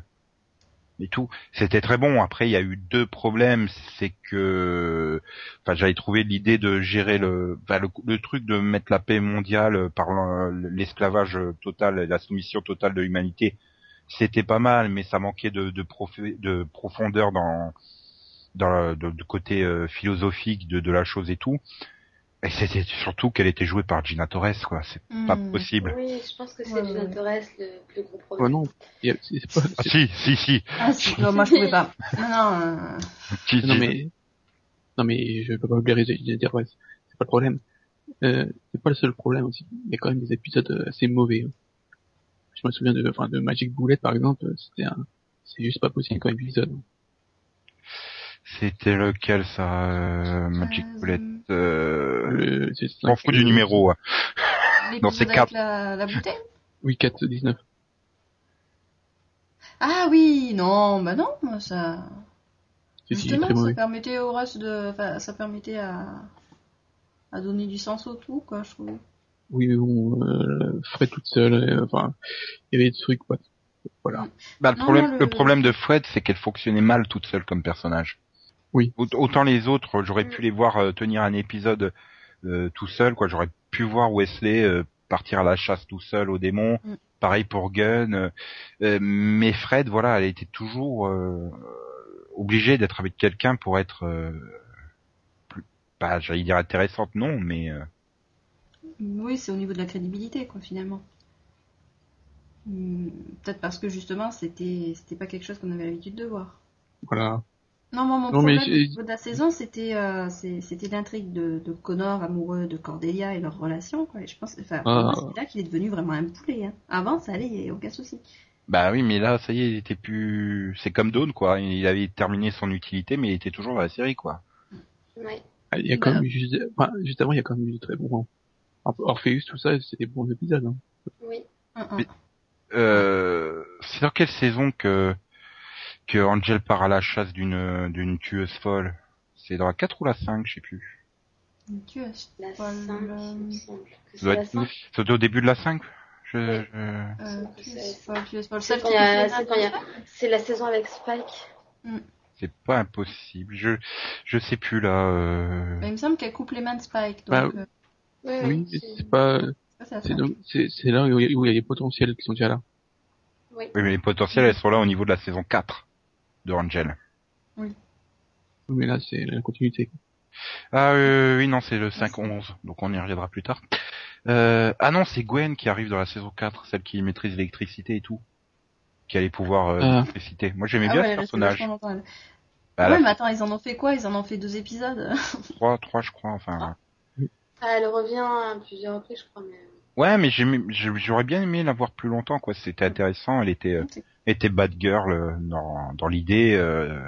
et tout. C'était très bon. Après, il y a eu deux problèmes, c'est que enfin j'avais trouvé l'idée de gérer le, le le truc de mettre la paix mondiale par le- l'esclavage total, la soumission totale de l'humanité. C'était pas mal, mais ça manquait de de, de profondeur dans dans le de, de côté euh, philosophique de, de la chose et tout. Et c'était surtout qu'elle était jouée par Gina Torres, quoi. C'est pas Hmm. possible. Oui, je pense que c'est Ouais, Gina ouais. Torres le plus gros Ouais, problème. non. C'est pas, Ah si, si, si. Ah, si, non, moi je pouvais pas. Non, non. euh, si, non si. mais, non mais je peux pas oublier les dire ouais, c'est pas le problème. Euh, c'est pas le seul problème aussi. Il y a quand même des épisodes euh, assez mauvais. hein. Je me souviens de, enfin, de Magic Bullet par exemple, c'était un, c'est juste pas possible comme épisode. C'était lequel ça, euh, Magic Euh, Bullet euh... Le, c'est Je m'en fous du numéro. hein. L'épisode c'est avec quatre. la, la bouteille? Oui, 4 19. Ah oui, non, bah non, ça... Si, Justement, ça mauvais. permettait au reste de... Enfin, ça permettait à... à donner du sens au tout, quoi, je trouve. Oui, mais bon, euh, Fred toute seule, euh, enfin, il y avait des trucs, quoi. Voilà. Bah, le Non, problème, non, le- le problème de Fred, c'est qu'elle fonctionnait mal toute seule comme personnage. Oui. Aut- Autant les autres, j'aurais pu les voir euh, tenir un épisode euh, tout seul, quoi. J'aurais pu voir Wesley euh, partir à la chasse tout seul aux démons. Mm. Pareil pour Gunn. euh, mais Fred, voilà, elle était toujours euh, obligée d'être avec quelqu'un pour être, euh, plus, pas, j'allais dire intéressante, non, mais euh, Oui, c'est au niveau de la crédibilité, quoi, finalement. Hmm, Peut-être parce que justement, c'était c'était pas quelque chose qu'on avait l'habitude de voir. Voilà. Non, moi, mon Non, mais problème niveau de la saison, c'était euh, c'est- c'était l'intrigue de, de Connor amoureux de Cordelia et leur relation. Quoi. Et je pense, enfin, Ah. c'est là qu'il est devenu vraiment un poulet. Hein. Avant, ça allait, il y avait aucun souci. bah oui, mais là, ça y est, il était plus, c'est comme Dawn, quoi. Il avait terminé son utilité, mais il était toujours dans la série, quoi. Ouais. Ah, Il y a quand Bah. même eu juste, enfin, juste avant, il y a quand même eu de très bons. Or- Orpheus, tout ça, c'est des bons épisodes. Hein. Oui. Hum, hum. Mais- Euh, c'est dans quelle saison que que Angel part à la chasse d'une d'une tueuse folle C'est dans la 4 ou la 5, je sais plus. Tu es- La Paul, 5, il euh, me semble. Que Ça c'est doit la être- 5. C'était au début de la 5 je, Ouais. je- euh, C'est- quand qui il y a- fait c'est quand il y a- C'est la saison avec Spike. C'est pas impossible. Je je sais plus là. Euh... Bah, il me semble qu'elle coupe les mains de Spike. Donc, Bah, euh, Oui, Oui, c'est- pas, c'est là où il y a où il y a les potentiels qui sont déjà là. Oui. Oui, mais les potentiels, elles sont là au niveau de la saison 4 de Angel. Oui, Mais là, c'est la continuité. Ah euh, oui, non, c'est le 5-11, donc on y reviendra plus tard. Euh, ah non, c'est Gwen qui arrive dans la saison 4, celle qui maîtrise l'électricité et tout. Qui a les pouvoirs euh, Ah. d'électricité. Moi j'aimais Ah bien ouais, ce personnage. Bah, ouais, la mais attends, ils en ont fait quoi? Ils en ont fait deux épisodes. 3, 3 je crois, enfin... Ah, elle revient à plusieurs reprises, je crois, mais. Ouais, mais j'aimais- j'aurais bien aimé la voir plus longtemps, quoi. C'était intéressant. Elle était, euh, était bad girl euh, dans, dans l'idée. Euh...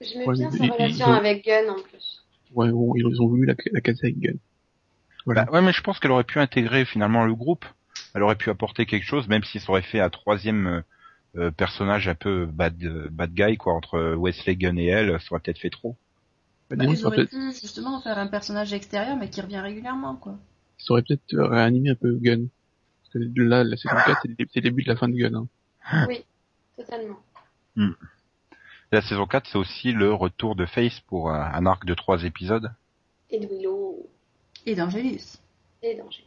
J'aimais Ouais, bien sa relation ont- avec Gunn en plus. Ouais, bon, ils ont voulu la, la caser avec Gun. Voilà. Bah, ouais, mais je pense qu'elle aurait pu intégrer finalement le groupe. Elle aurait pu apporter quelque chose, même si ça aurait fait un troisième, euh, euh, personnage un peu bad bad guy quoi entre Wesley Gunn et elle, ça aurait peut-être fait trop. Bah, Bah, ils auraient pu justement faire un personnage extérieur mais qui revient régulièrement quoi. ça aurait peut-être réanimé un peu Gun. Parce que là, la saison 4, c'est le dé- c'est le début de la fin de Gun. Hein. Oui, totalement. La saison 4, c'est aussi le retour de Face pour un, un arc de trois épisodes. Et de Willow Et d'Angelus. et d'Angelus.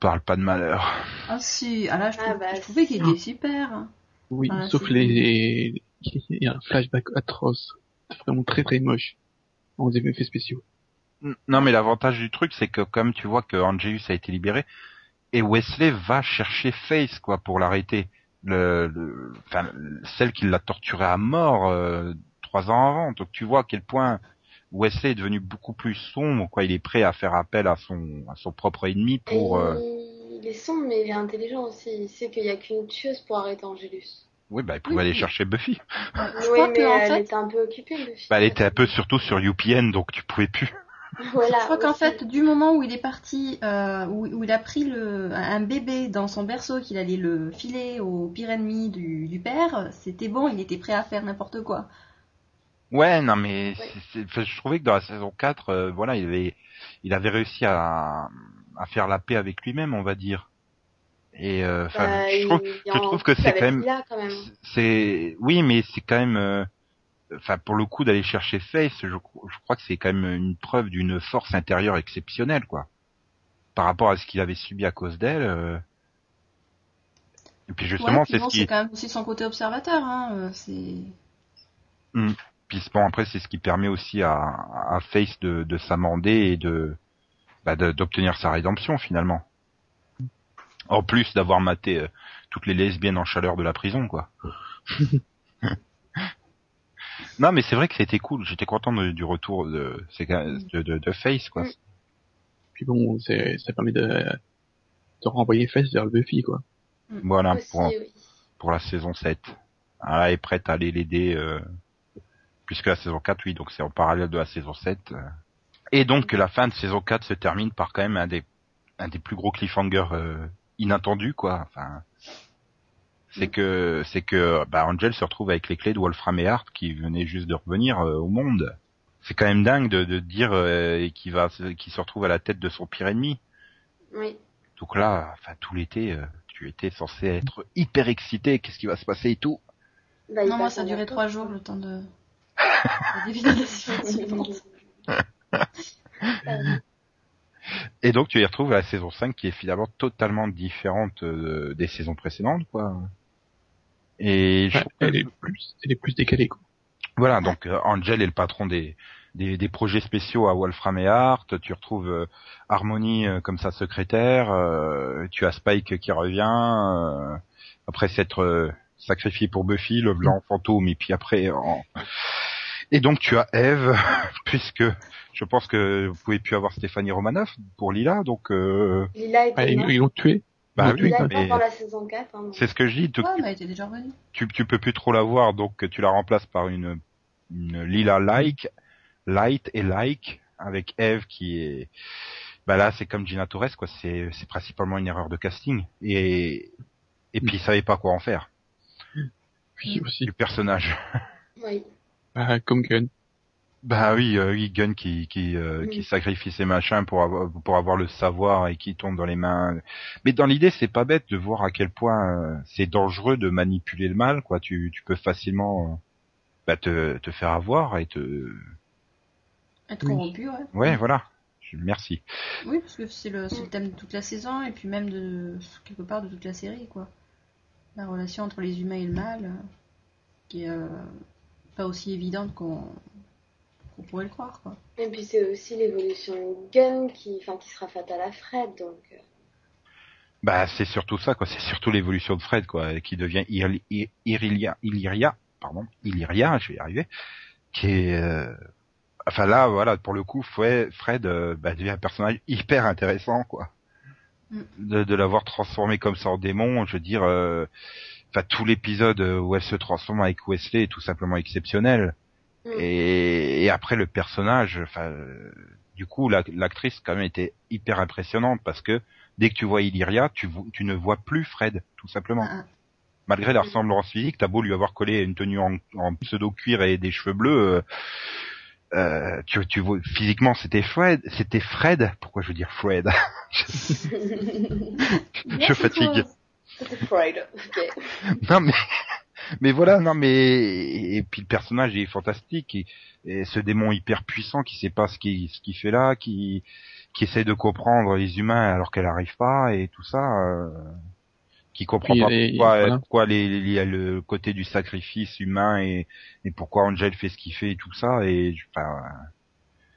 Parle pas de malheur. Ah si, ah là je, Ah trouve- bah, je trouvais qu'il était super. hein. Oui, Ah, sauf les... Il y a un flashback atroce. Vraiment très très moche. En effets spéciaux. Non, mais l'avantage du truc, c'est que comme tu vois que Angelus a été libéré, et Wesley va chercher Face, quoi, pour l'arrêter. Le, le- enfin, celle qui l'a torturé à mort euh, trois ans avant. Donc tu vois à quel point Wesley est devenu beaucoup plus sombre, quoi. Il est prêt à faire appel à son à son propre ennemi pour. euh, il est sombre, mais il est intelligent aussi. Il sait qu'il n'y a qu'une tueuse pour arrêter Angelus. Oui, bah il pouvait Oui, aller chercher Buffy. Oui, mais que en elle fait, était un peu occupée, Buffy. Bah elle était un peu surtout sur UPN, donc tu pouvais plus. Voilà, je crois qu'en fait, du moment où il est parti, euh, où, où il a pris le, un bébé dans son berceau, qu'il allait le filer au pire ennemi du, du père, c'était bon, il était prêt à faire n'importe quoi. Ouais, non, mais Ouais. c'est- c'est- enfin, je trouvais que dans la saison 4, euh, voilà, il avait, il avait réussi à, à faire la paix avec lui-même, on va dire. Et euh, Bah, je trouve, je trouve que c'est même, quand même. c'est, oui, mais c'est quand même, euh, enfin, pour le coup d'aller chercher Face, je, je crois que c'est quand même une preuve d'une force intérieure exceptionnelle, quoi. Par rapport à ce qu'il avait subi à cause d'elle. euh. Et puis justement, ouais, c'est bon, ce qui, c'est quand même aussi son côté observateur, hein, euh, c'est... Puis bon après c'est ce qui permet aussi à, à Face de, de s'amender et de bah, de- d'obtenir sa rédemption finalement. En plus d'avoir maté euh, toutes les lesbiennes en chaleur de la prison quoi. non mais c'est vrai que c'était cool. J'étais content de- du retour de, de, de, de Face quoi. Mm. Puis bon, c'est, ça permet de, de renvoyer Face vers le Buffy, quoi. Voilà Aussi, pour oui. pour la saison 7. Ah, elle est prête à aller l'aider, euh, puisque la saison 4, oui, donc c'est en parallèle de la saison 7. euh. Et donc la fin de saison 4 se termine par quand même un des, un des plus gros cliffhangers euh, inattendus, quoi. Enfin, c'est que c'est que bah, Angel se retrouve avec les clés de Wolfram et Hart qui venaient juste de revenir euh, au monde. C'est quand même dingue de, de dire euh, et qui va se- qui se retrouve à la tête de son pire ennemi. Oui. Donc là, enfin tout l'été, euh, tu étais censé être hyper excité. Qu'est-ce qui va se passer et tout. Bah, Non, moi ça a duré trois jours le temps de... de deviner la suite suivante. Et donc tu y retrouves la saison 5 qui est finalement totalement différente euh, des saisons précédentes, quoi. Et je Ouais, trouve que- elle est plus, elle est plus décalée, quoi. voilà, donc euh, Angel est le patron des, des, des projets spéciaux à Wolfram et Hart. Tu retrouves euh, Harmony euh, comme sa secrétaire. euh, tu as Spike qui revient euh, après s'être euh, sacrifié pour Buffy, le blanc fantôme, et puis après. en- Et donc tu as Eve, puisque je pense que vous pouvez plus avoir Stéphanie Romanoff pour Lila, donc. Euh, Lila était Ah, ils l'ont tué. Bah Oui, oui, Lila est mais morte dans la saison 4. Hein, c'est ce que je dis. tu- Ouais, mais elle était déjà revenue. tu, tu peux plus trop la voir, donc tu la remplaces par une, une Lila like, light et like, avec Eve qui est, bah là c'est comme Gina Torres quoi, c'est c'est principalement une erreur de casting et et puis ils savaient pas quoi en faire Puis aussi, du personnage. Oui. bah, comme Gun. Bah oui, euh, oui, qui qui euh, Oui. qui sacrifie ses machins pour avoir pour avoir le savoir et qui tombe dans les mains. Mais dans l'idée, c'est pas bête de voir à quel point euh, c'est dangereux de manipuler le mal, quoi. Tu tu peux facilement euh, bah, te te faire avoir et te Être Oui. corrompue, ouais. ouais, voilà. Merci. Oui, parce que c'est le, thème de toute la saison et puis même de quelque part de toute la série, quoi. La relation entre les humains et le mal, qui est euh, pas aussi évidente qu'on qu'on pourrait le croire, quoi. Et puis c'est aussi l'évolution de Gun qui, enfin, qui sera fatale à Fred. Donc, euh, Bah c'est surtout ça, quoi. C'est surtout l'évolution de Fred, quoi, qui devient Ir- Ir- Irilia, Illyria, pardon, Illyria, je vais y arriver, qui est euh, Enfin là, voilà, pour le coup, Fred, Fred euh, bah, devient un personnage hyper intéressant, quoi. Mm. De, de l'avoir transformé comme ça en démon, je veux dire, euh, enfin tout l'épisode où elle se transforme avec Wesley est tout simplement exceptionnel. Mm. Et, et après le personnage, enfin, euh, du coup, la- l'actrice quand même était hyper impressionnante parce que dès que tu vois Illyria, tu, tu ne vois plus Fred, tout simplement. Ah, malgré la ressemblance physique, t'as beau lui avoir collé une tenue en, en pseudo cuir et des cheveux bleus, euh, euh, tu, tu vois, physiquement c'était Fred, c'était Fred. Pourquoi je veux dire Fred? Je fatigue. Fred. Non mais mais voilà, non mais et puis le personnage est fantastique et, et ce démon hyper puissant qui sait pas ce qu'il ce qu'il fait là, qui qui essaie de comprendre les humains alors qu'elle arrive pas et tout ça. Euh, qui comprend pas et- pourquoi, voilà. pourquoi les, les- il y a le côté du sacrifice humain et, et pourquoi Angel fait ce qu'il fait et tout ça et enfin,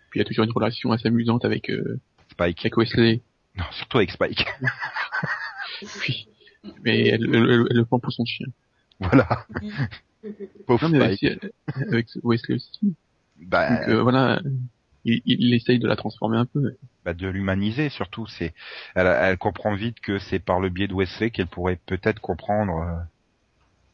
Puis il y a toujours une relation assez amusante avec, euh, Spike avec Wesley. non surtout avec Spike Oui. Mais elle, elle- elle- elle le prend pour son chien. voilà pauvre Non, euh, avec Wesley aussi. bah, Donc euh, voilà, il, il essaye de la transformer un peu. bah, de l'humaniser surtout c'est elle, elle comprend vite que c'est par le biais de Wesley qu'elle pourrait peut-être comprendre euh,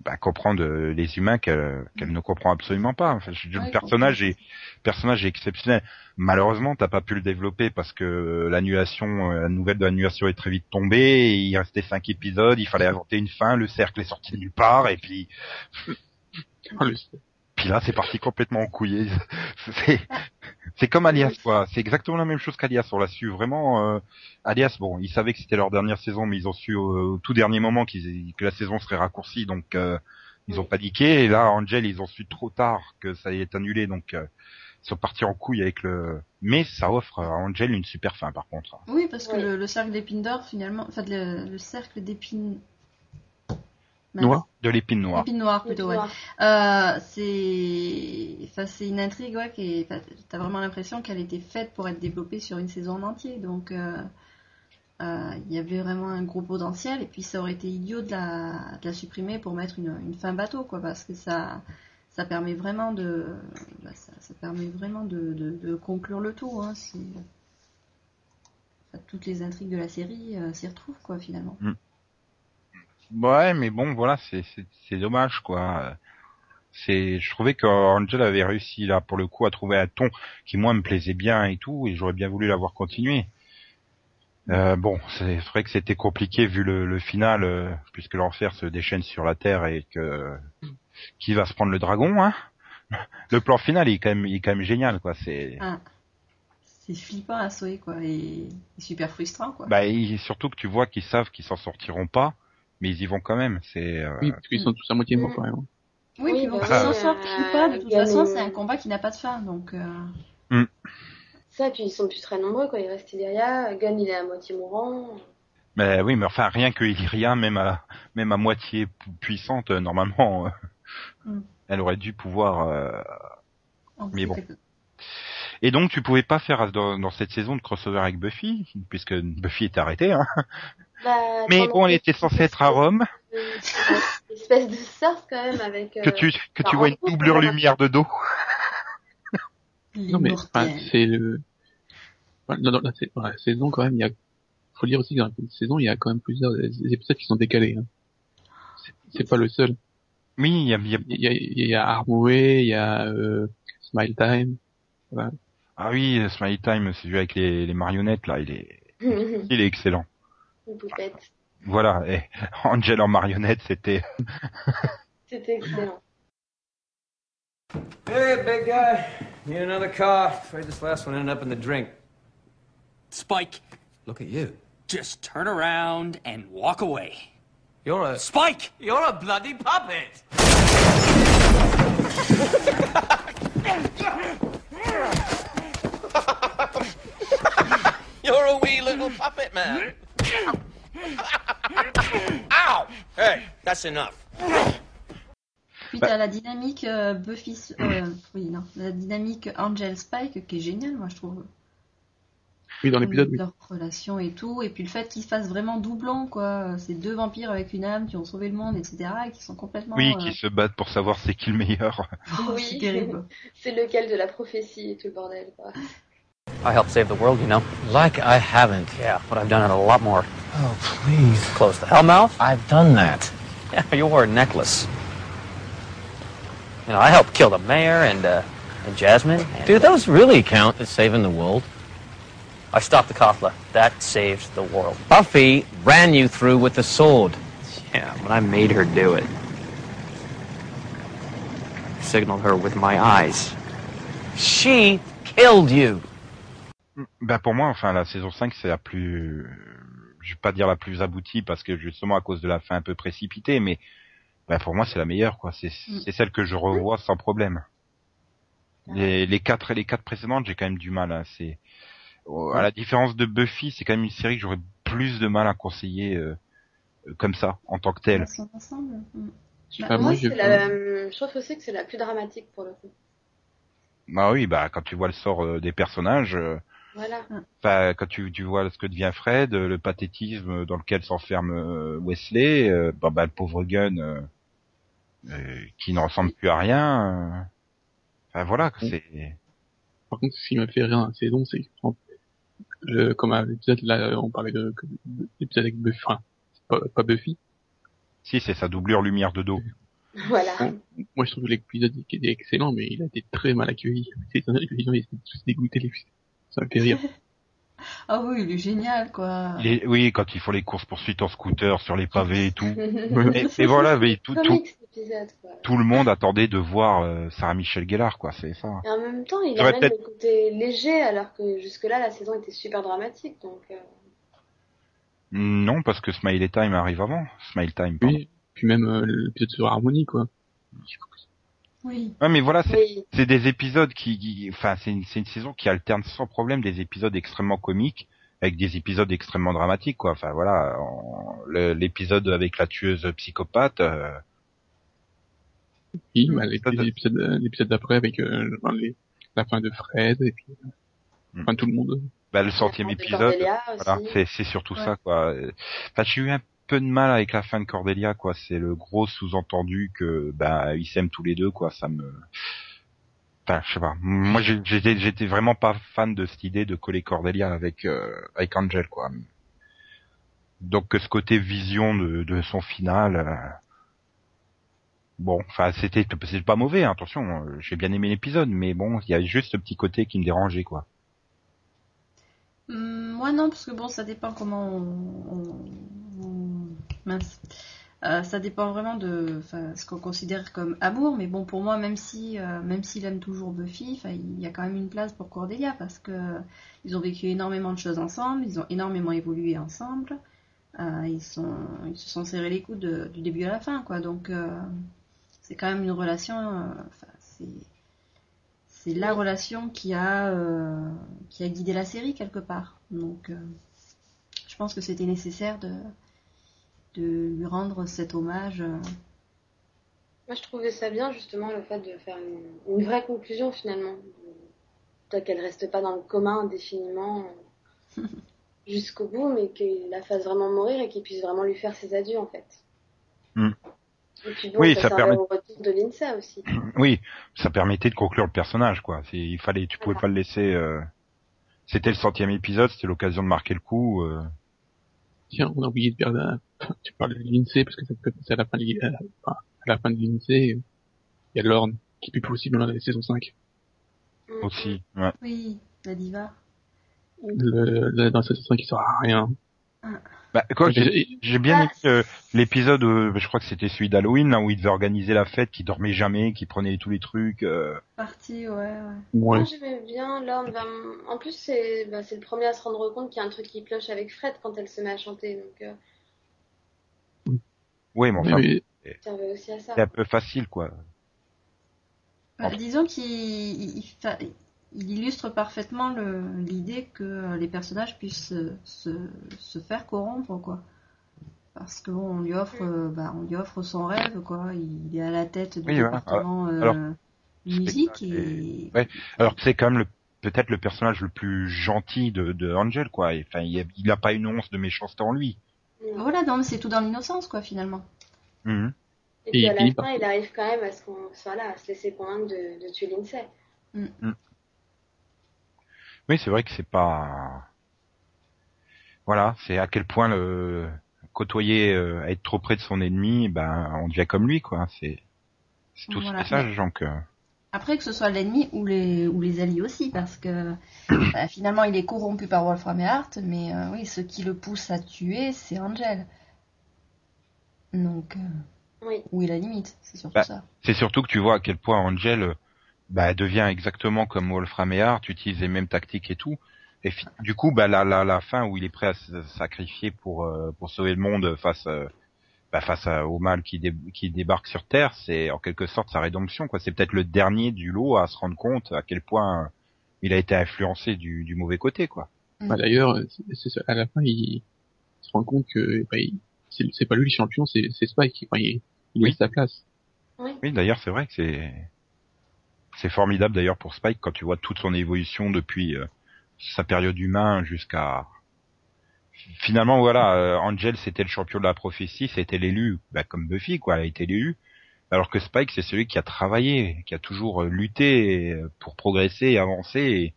bah, comprendre euh, les humains qu'elle qu'elle ne comprend absolument pas. Enfin, je- Ouais, le personnage est personnage est exceptionnel. Malheureusement t'as pas pu le développer parce que euh, l'annulation euh, la nouvelle de l'annulation est très vite tombée et il restait cinq épisodes. Il fallait inventer une fin. Le cercle est sorti de nulle part et puis Ah, puis là, c'est parti complètement en couillé. C'est, c'est comme Alias, quoi. C'est exactement la même chose qu'Alias. On l'a su vraiment. Euh, Alias, bon, ils savaient que c'était leur dernière saison, mais ils ont su au, au tout dernier moment qu'ils, que la saison serait raccourcie, donc euh, ils ont paniqué. Et là, Angel, ils ont su trop tard que ça allait être annulé, donc euh, ils sont partis en couille avec le. Mais ça offre à Angel une super fin, par contre. Oui, parce que Oui. le, le cercle d'épines d'or, finalement, enfin, le, le cercle d'épines. Noir. De l'épine noire. Plutôt, ouais. Euh, c'est, enfin, c'est une intrigue, ouais, qui est, t'as vraiment l'impression qu'elle était faite pour être développée sur une saison en entier, donc, euh, euh, il y avait vraiment un gros potentiel, et puis ça aurait été idiot de la, de la supprimer pour mettre une, une fin bateau, quoi, parce que ça, ça permet vraiment de, bah, ça, ça permet vraiment de, de, de conclure le tout, hein, enfin, toutes les intrigues de la série euh, s'y retrouvent, quoi, finalement. Ouais, mais bon, voilà, c'est c'est c'est dommage quoi. C'est, je trouvais qu'Angel avait réussi là pour le coup à trouver un ton qui moi me plaisait bien et tout, et j'aurais bien voulu l'avoir continué. Euh, bon, c'est vrai que c'était compliqué vu le, le final, euh, puisque l'enfer se déchaîne sur la terre et que qui va se prendre le dragon, hein? Le plan final il est quand même, il est quand même génial quoi. C'est, Ah. C'est flippant à souhait, quoi, et, et super frustrant, quoi. bah et surtout que tu vois qu'ils savent qu'ils s'en sortiront pas, mais ils y vont quand même. C'est, euh, Oui, parce qu'ils sont tous à moitié morts quand même. Oui, Oui, puis bon, s'en euh, sortent ou pas, de toute façon, c'est un combat qui n'a pas de fin, donc... euh, Ça, puis ils sont plus très nombreux, quoi. Il reste Illyria. Gunn, il est à moitié mourant. Mais oui, mais enfin rien que Illyria, même à même à moitié pu- puissante, euh, normalement, euh, Mm. elle aurait dû pouvoir. euh, Mais bon. Et donc tu pouvais pas faire dans, dans cette saison de crossover avec Buffy, puisque Buffy était arrêtée. Hein. Bah, Mais bon, elle que- était censée être à Rome, Une espèce de sorte, quand même, avec... que euh, tu que tu vois une doublure lumière de dos. Non mais enfin, c'est le. Enfin, la, sa- dans la saison quand même, il y a. Faut dire aussi que dans la saison, il y a quand même plusieurs épisodes qui sont décalés. Hein. C'est- C'est pas le seul. Oui, il y a, il y a- Il y a, il y a Armoué, il y a euh, Smile Time. ah oui, Smiley Time, c'est celui avec les, les marionnettes là, il est il est excellent. Poupette. Voilà, et Angel en marionnette, c'était C'était excellent. Hey, big guy. Need another car? Afraid this last one ended up in the drink. Spike, Look at you. just turn around and walk away. You're a. Spike! You're a bloody puppet! You're a wee little puppet man. Ow! Hey, that's enough. Puis Bah- t'as la dynamique euh, Buffy... euh, oui, non, la dynamique Angel Spike qui est géniale, moi, je trouve. Oui, dans l'épisode, oui. Leur relation et tout, et puis le fait qu'ils fassent vraiment doublon, quoi. C'est deux vampires avec une âme qui ont sauvé le monde, etc., et qui sont complètement... oui, euh, qui se battent pour savoir c'est qui le meilleur. oh, Oui. c'est terrible. C'est lequel de la prophétie et tout le bordel, quoi. I helped save the world, you know. Like I haven't. Yeah, but I've done it a lot more. Oh, please. Close the hellmouth? I've done that. Yeah, you wore a necklace. You know, I helped kill the mayor and, uh, and Jasmine. And, Do those really count as saving the world? I stopped the Kothla. That saved the world. Buffy ran you through with the sword. Yeah, but I made her do it. Signaled her with my eyes. She killed you. Ben pour moi, enfin la saison 5 c'est la plus, je vais pas dire la plus aboutie parce que justement à cause de la fin un peu précipitée, mais ben pour moi c'est la meilleure quoi. C'est Mm. c'est celle que je revois sans problème. Les, les quatre les quatre précédentes j'ai quand même du mal. Hein. C'est oh, à la différence de Buffy, c'est quand même une série que j'aurais plus de mal à conseiller euh, euh, comme ça en tant que telle. Mm. Je sais Bah, pas, Moi, moi, la... je trouve aussi que c'est la plus dramatique pour le coup. Bah oui, bah quand tu vois le sort euh, des personnages, euh, Voilà. Enfin, quand tu, tu vois ce que devient Fred, euh, le pathétisme dans lequel s'enferme euh, Wesley, euh, bah, bah, le pauvre Gunn euh, euh, qui ne ressemble plus à rien. euh. Enfin voilà, c'est. Par contre, ce qui m'a fait rire dans la saison, c'est le, comme à l'épisode, là, on parlait de, l'épisode avec Buffy, enfin, c'est pas, pas Buffy. Si, c'est sa doublure lumière de dos. Voilà. Moi, je trouve que l'épisode qui était excellent, mais il a été très mal accueilli. C'est les gens, ils étaient tous dégoûtés, les Ça m'a fait rire. Ah oui, il est génial, quoi. Il est- oui, quand ils font les courses poursuites en scooter sur les pavés et tout. Et, et voilà, mais tout, tout, épisode, quoi. tout le monde attendait de voir euh, Sarah Michelle Gellar, quoi. C'est ça. Et en même temps, il amène peut-être- le côté léger, alors que jusque-là, la saison était super dramatique. Donc, euh, Non, parce que Smiley Time arrive avant. Smile Time. pardon. Oui. Puis même euh, l'épisode sur Harmonie, quoi. Oui. Ouais, mais voilà, c'est oui. c'est des épisodes qui, qui- enfin, c'est une, c'est une saison qui alterne sans problème des épisodes extrêmement comiques avec des épisodes extrêmement dramatiques, quoi. Enfin, voilà, l'épisode avec la tueuse psychopathe, euh, bah, l'épisode l'épisode euh, l'épisode d'après avec euh, les, la fin de Fred, et puis, euh, Hmm. enfin, tout le monde. bah, le centième épisode, voilà, c'est c'est surtout Ouais. ça, quoi. Enfin, j'ai eu un peu de mal avec la fin de Cordelia, quoi. C'est le gros sous-entendu que, bah, ils s'aiment tous les deux, quoi. Ça me, enfin, je sais pas. Moi, j'étais, j'étais vraiment pas fan de cette idée de coller Cordelia avec, euh, avec Angel, quoi. Donc, ce côté vision de, son final, euh, bon, enfin, c'était, c'est pas mauvais, hein, attention. euh, J'ai bien aimé l'épisode, mais bon, il y a juste ce petit côté qui me dérangeait, quoi. Hum, moi non, parce que bon, ça dépend comment on- Mince. Euh, ça dépend vraiment de ce qu'on considère comme amour, mais bon, pour moi, même si euh, même s'il aime toujours Buffy, il y a quand même une place pour Cordelia parce que ils ont vécu énormément de choses ensemble, ils ont énormément évolué ensemble, euh, ils sont ils se sont serrés les coudes de- du début à la fin, quoi. Donc euh, c'est quand même une relation, euh, c'est c'est la relation qui a euh, qui a guidé la série quelque part. Donc euh, je pense que c'était nécessaire de de lui rendre cet hommage. euh. Moi, je trouvais ça bien, justement, le fait de faire une, une vraie conclusion, finalement. Toi, qu'elle reste pas dans le commun indéfiniment euh, jusqu'au bout, mais qu'il la fasse vraiment mourir et qu'il puisse vraiment lui faire ses adieux, en fait. Hmm. Et puis bon, Oui, ça, permet- au retour de l'INSA aussi. Oui, ça permettait de conclure le personnage, quoi. Il fallait, tu pouvais Voilà. pas le laisser. euh, C'était le centième épisode, c'était l'occasion de marquer le coup. euh. Tiens, on a oublié de faire la... tu parles de l'INSEE parce que ça peut passer à la fin de l'I- à la- enfin, à la fin de l'INSEE. Il y a Lorne qui est plus possible dans la saison 5. Mm. aussi. Ouais. Oui, la diva. Le, le- dans la saison 5, il sert à rien. Bah, quoi, j'ai, j'ai bien Ah, aimé euh, l'épisode, euh, je crois que c'était celui d'Halloween, là où il devait organiser la fête, qui dormait jamais, qui prenait tous les trucs. euh. Partie, ouais, ouais. Ouais. Moi, j'aimais bien Lorne. ben, en plus, c'est bah, c'est le premier à se rendre compte qu'il y a un truc qui cloche avec Fred quand elle se met à chanter. Donc, euh, Oui, mais enfin, Mais- c'est un peu facile, quoi. Bah, disons qu'il il, il fa- il illustre parfaitement le- l'idée que les personnages puissent se, se, faire corrompre, quoi. Parce que bon, on lui offre, euh, bah, on lui offre son rêve, quoi. Il est à la tête du Oui, voilà. département euh, Alors, musique et Ouais. Alors que c'est quand même le peut-être le personnage le plus gentil de, de Angel, quoi. Enfin, il a, il a pas une once de méchanceté en lui. Mm. voilà, non, mais c'est tout dans l'innocence, quoi, finalement. Mhm. Et Et puis il à la fin, il arrive quand même à, ce qu'on soit là, à se laisser convaincre de, de tuer l'INSEE. Oui, c'est vrai que c'est pas. Voilà, c'est à quel point le côtoyer, euh, être trop près de son ennemi, ben on devient comme lui, quoi. C'est tout Voilà. ce message, donc. euh, Après que ce soit l'ennemi ou les, ou les alliés aussi, parce que bah, finalement il est corrompu par Wolfram et Hart, mais euh, oui, ce qui le pousse à tuer, c'est Angel. Donc, euh, Oui. où est la limite? C'est surtout Bah, ça. C'est surtout que tu vois à quel point Angel euh, bah, elle devient exactement comme Wolfram et Hart, utilise les mêmes tactiques et tout. Et du coup, bah, la, la, la fin où il est prêt à se sacrifier pour, euh, pour sauver le monde face, euh, bah, face à- au mal qui, dé- qui débarque sur Terre, c'est en quelque sorte sa rédemption. quoi. C'est peut-être le dernier du lot à se rendre compte à quel point il a été influencé du, du mauvais côté. quoi. Bah, d'ailleurs, c'est- c'est ça, à la fin, il se rend compte que bah, c'est pas lui le champion, c'est c'est Spike. Enfin, il, il Oui. laisse sa place. Oui, d'ailleurs, c'est vrai que c'est c'est formidable d'ailleurs pour Spike quand tu vois toute son évolution depuis euh, sa période humain jusqu'à finalement voilà, euh, Angel c'était le champion de la prophétie, c'était l'élu, bah, comme Buffy quoi, elle a été l'élu. Alors que Spike c'est celui qui a travaillé, qui a toujours euh, lutté pour progresser et avancer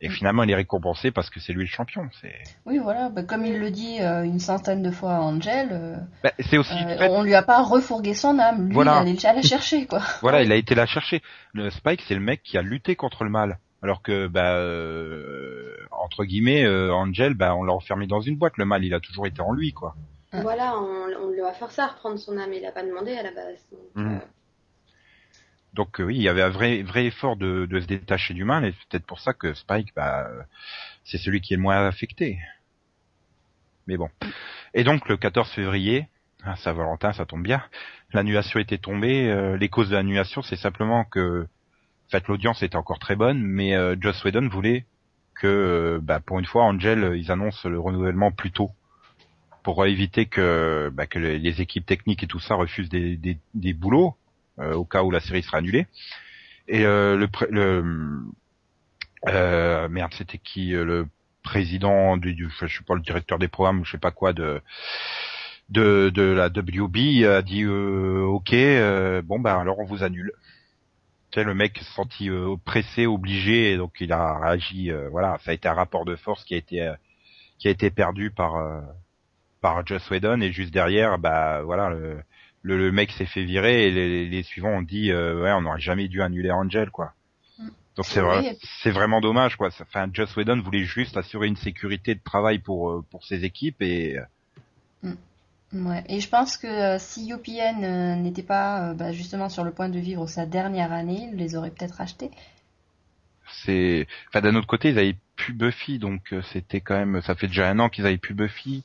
et finalement il est récompensé parce que c'est lui le champion. C'est Oui, voilà. Bah, comme il le dit euh, une centaine de fois à Angel, euh, bah, c'est aussi euh, fait- on lui a pas refourgué son âme. Lui, Voilà. il allait déjà la chercher, quoi. Voilà, il a été la chercher. Le Spike, c'est le mec qui a lutté contre le mal. Alors que, bah, euh, entre guillemets, euh, Angel, bah, on l'a enfermé dans une boîte. Le mal, il a toujours été en lui, quoi. Ouais. Voilà, on, on lui a forcé à reprendre son âme, il a pas demandé à la base. Donc, Mhm. Donc euh, oui, il y avait un vrai, vrai effort de, se détacher du mal, et c'est peut-être pour ça que Spike, bah, euh, c'est celui qui est le moins affecté. Mais bon. Et donc le 14 février, à Saint-Valentin, ça tombe bien, l'annulation était tombée. euh, les causes de l'annulation, c'est simplement que, en fait, l'audience était encore très bonne, mais euh, Joss Whedon voulait que, bah, pour une fois, Angel, ils annoncent le renouvellement plus tôt pour éviter que, bah, que les, équipes techniques et tout ça refusent des, des, des boulots au cas où la série sera annulée. Et euh, le, le euh, merde, c'était qui euh, le président du, du je sais pas le directeur des programmes, je sais pas quoi de de, de la WB a dit euh, ok euh, bon ben alors on vous annule. Le mec se sentit euh, pressé, obligé et donc il a réagi euh, voilà, ça a été un rapport de force qui a été euh, qui a été perdu par euh, par Joss Whedon et juste derrière bah voilà le le, le mec s'est fait virer et les, les suivants ont dit euh, ouais on n'aurait jamais dû annuler Angel quoi. Mm. Donc c'est vrai, c'est vraiment dommage quoi. Enfin Joss Whedon voulait juste assurer une sécurité de travail pour euh, pour ses équipes et Ouais. Et je pense que euh, si UPN euh, n'était pas euh, bah, justement sur le point de vivre sa dernière année, il les aurait peut-être achetés. c'est enfin d'un autre côté ils avaient plus Buffy donc euh, c'était quand même ça fait déjà un an qu'ils avaient plus Buffy.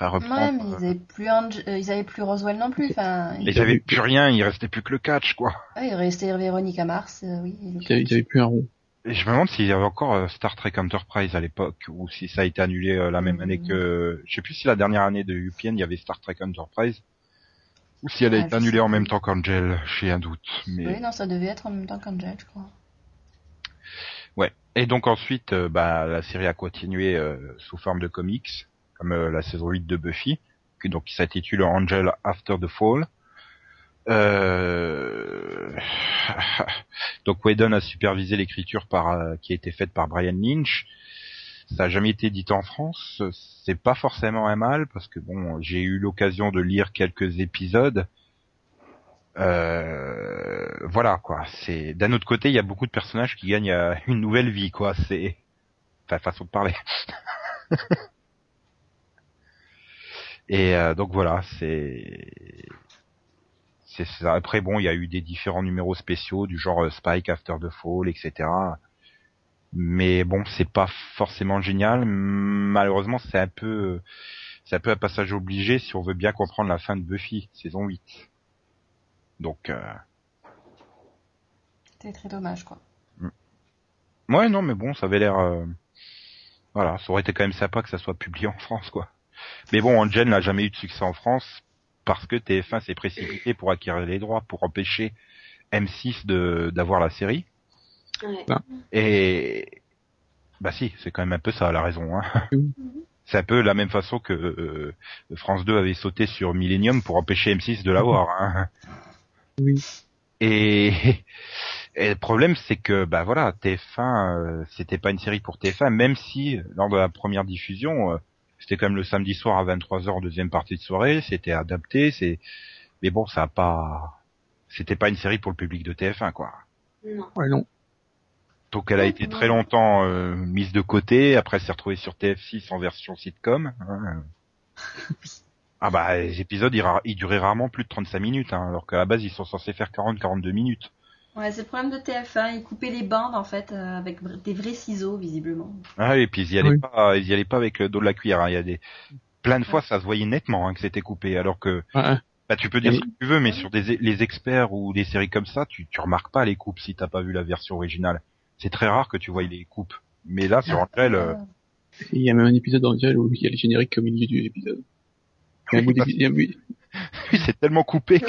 Enfin Ouais, mais ils avaient plus Ange- euh, ils avaient plus Roswell non plus. Enfin, Ils avaient plus rien, il restait plus que le catch quoi. ouais, il restait Véronique à Mars, euh, oui. Ils avaient, ils avaient plus un rond. Et je me demande s'il y avait encore euh, Star Trek Enterprise à l'époque ou si ça a été annulé euh, la même année que je sais plus si la dernière année de UPN il y avait Star Trek Enterprise ou si elle a Ah, été annulée sais en même temps qu'Angel, j'ai un doute. Mais Oui, non, ça devait être en même temps qu'Angel, je crois. ouais. Et donc ensuite euh, bah la série a continué euh, sous forme de comics comme euh, la saison 8 de Buffy qui donc qui s'intitule Angel After the Fall. Euh... Donc Whedon a supervisé l'écriture par euh, qui a été faite par Brian Lynch. Ça a jamais été édité en France. C'est pas forcément un mal parce que bon, j'ai eu l'occasion de lire quelques épisodes. Euh, voilà quoi. C'est d'un autre côté, il y a beaucoup de personnages qui gagnent une nouvelle vie quoi. C'est enfin façon de parler. Et euh, donc voilà, c'est c'est ça. Après bon, il y a eu des différents numéros spéciaux du genre euh, Spike After the Fall, etc. Mais bon, c'est pas forcément génial. Malheureusement, c'est un peu c'est un peu un passage obligé si on veut bien comprendre la fin de Buffy saison 8. Donc euh, C'était très dommage, quoi. ouais non mais bon, ça avait l'air euh, voilà, ça aurait été quand même sympa que ça soit publié en France quoi. Mais bon, Angel n'a jamais eu de succès en France parce que TF1 s'est précipité pour acquérir les droits pour empêcher M6 de d'avoir la série. ouais. Et bah si, c'est quand même un peu ça la raison. Hein. C'est un peu la même façon que euh, France 2 avait sauté sur Millennium pour empêcher M6 de l'avoir. Hein. Oui. Et, et le problème c'est que bah voilà, TF1 euh, c'était pas une série pour TF1 même si lors de la première diffusion euh, c'était quand même le samedi soir à 23h deuxième partie de soirée, c'était adapté, c'est mais bon, ça a pas c'était pas une série pour le public de TF1 quoi. Non. Ouais, non. Donc elle a été très longtemps euh, mise de côté, après elle s'est retrouvée sur TF6 en version sitcom. hein. Ah bah les épisodes ils, ra- ils duraient rarement plus de 35 minutes, hein, alors qu'à la base ils sont censés faire 40-42 minutes. Ouais, c'est le problème de TF1, ils coupaient les bandes en fait euh, avec des vrais ciseaux visiblement. Ah et puis ils y allaient Oui. pas, ils y allaient pas avec le dos de la cuillère. hein. Il y a des plein de fois ça se voyait nettement hein, que c'était coupé, alors que Ouais, bah tu peux dire Et- ce que tu veux, mais sur des les experts ou des séries comme ça, tu tu remarques pas les coupes si t'as pas vu la version originale. C'est très rare que tu vois les coupes. Mais là sur Angel, euh, Il y a même un épisode dans lequel où il y a les génériques au milieu du épisode. Il y a un bout d'épi- il y a un bout- c'est tellement coupé que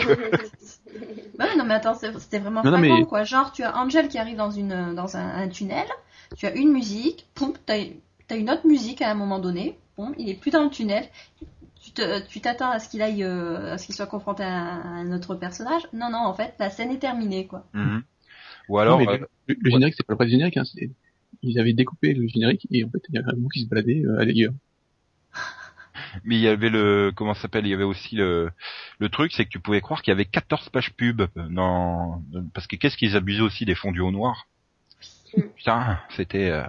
Bah oui, non mais attends, c'est- c'était vraiment Non, non, flagrant mais- quoi. Genre tu as Angel qui arrive dans une dans un, un tunnel, tu as une musique, poum, t'as as une autre musique à un moment donné, poum, il est plus dans le tunnel. Tu te- tu t'attends à ce qu'il aille euh, à ce qu'il soit confronté à, un- à un autre personnage. Non non, en fait, la scène est terminée quoi. Mhm. ou alors Non, euh, le, le générique, c'est pas le vrai générique, hein, ils avaient découpé le générique et en fait, il y a un bout qui se baladait euh, ailleurs. Mais il y avait le comment ça s'appelle Il y avait aussi le le truc, c'est que tu pouvais croire qu'il y avait 14 pages pub dans parce que qu'est-ce qu'ils abusaient aussi des fondus au noir? Putain, c'était euh...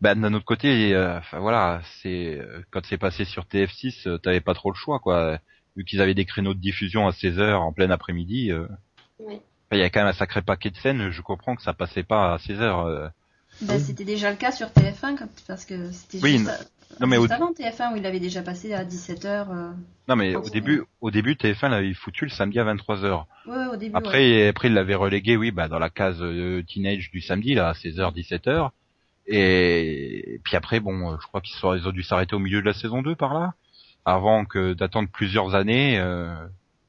bah, d'un autre côté, euh, enfin voilà, c'est euh, quand c'est passé sur TF6, euh, t'avais pas trop le choix quoi. Vu qu'ils avaient des créneaux de diffusion à 16 heures en plein après-midi, euh, Oui. il y a quand même un sacré paquet de scènes. Je comprends que ça passait pas à 16 heures. Euh. Bah, c'était déjà le cas sur TF1 quand- parce que c'était Oui, juste, non- à- non, mais juste au- avant TF1 où il avait déjà passé à 17h. Non mais au début, au début TF1 l'avait foutu le samedi à 23 heures. Ouais, ouais, au début. Après, ouais. après il l'avait relégué, oui, bah dans la case euh, teenage du samedi là, à 16h, 17h. Et, puis après, bon, euh, je crois qu'ils sont- ils ont dû s'arrêter au milieu de la saison 2 par là, avant que d'attendre plusieurs années. Euh,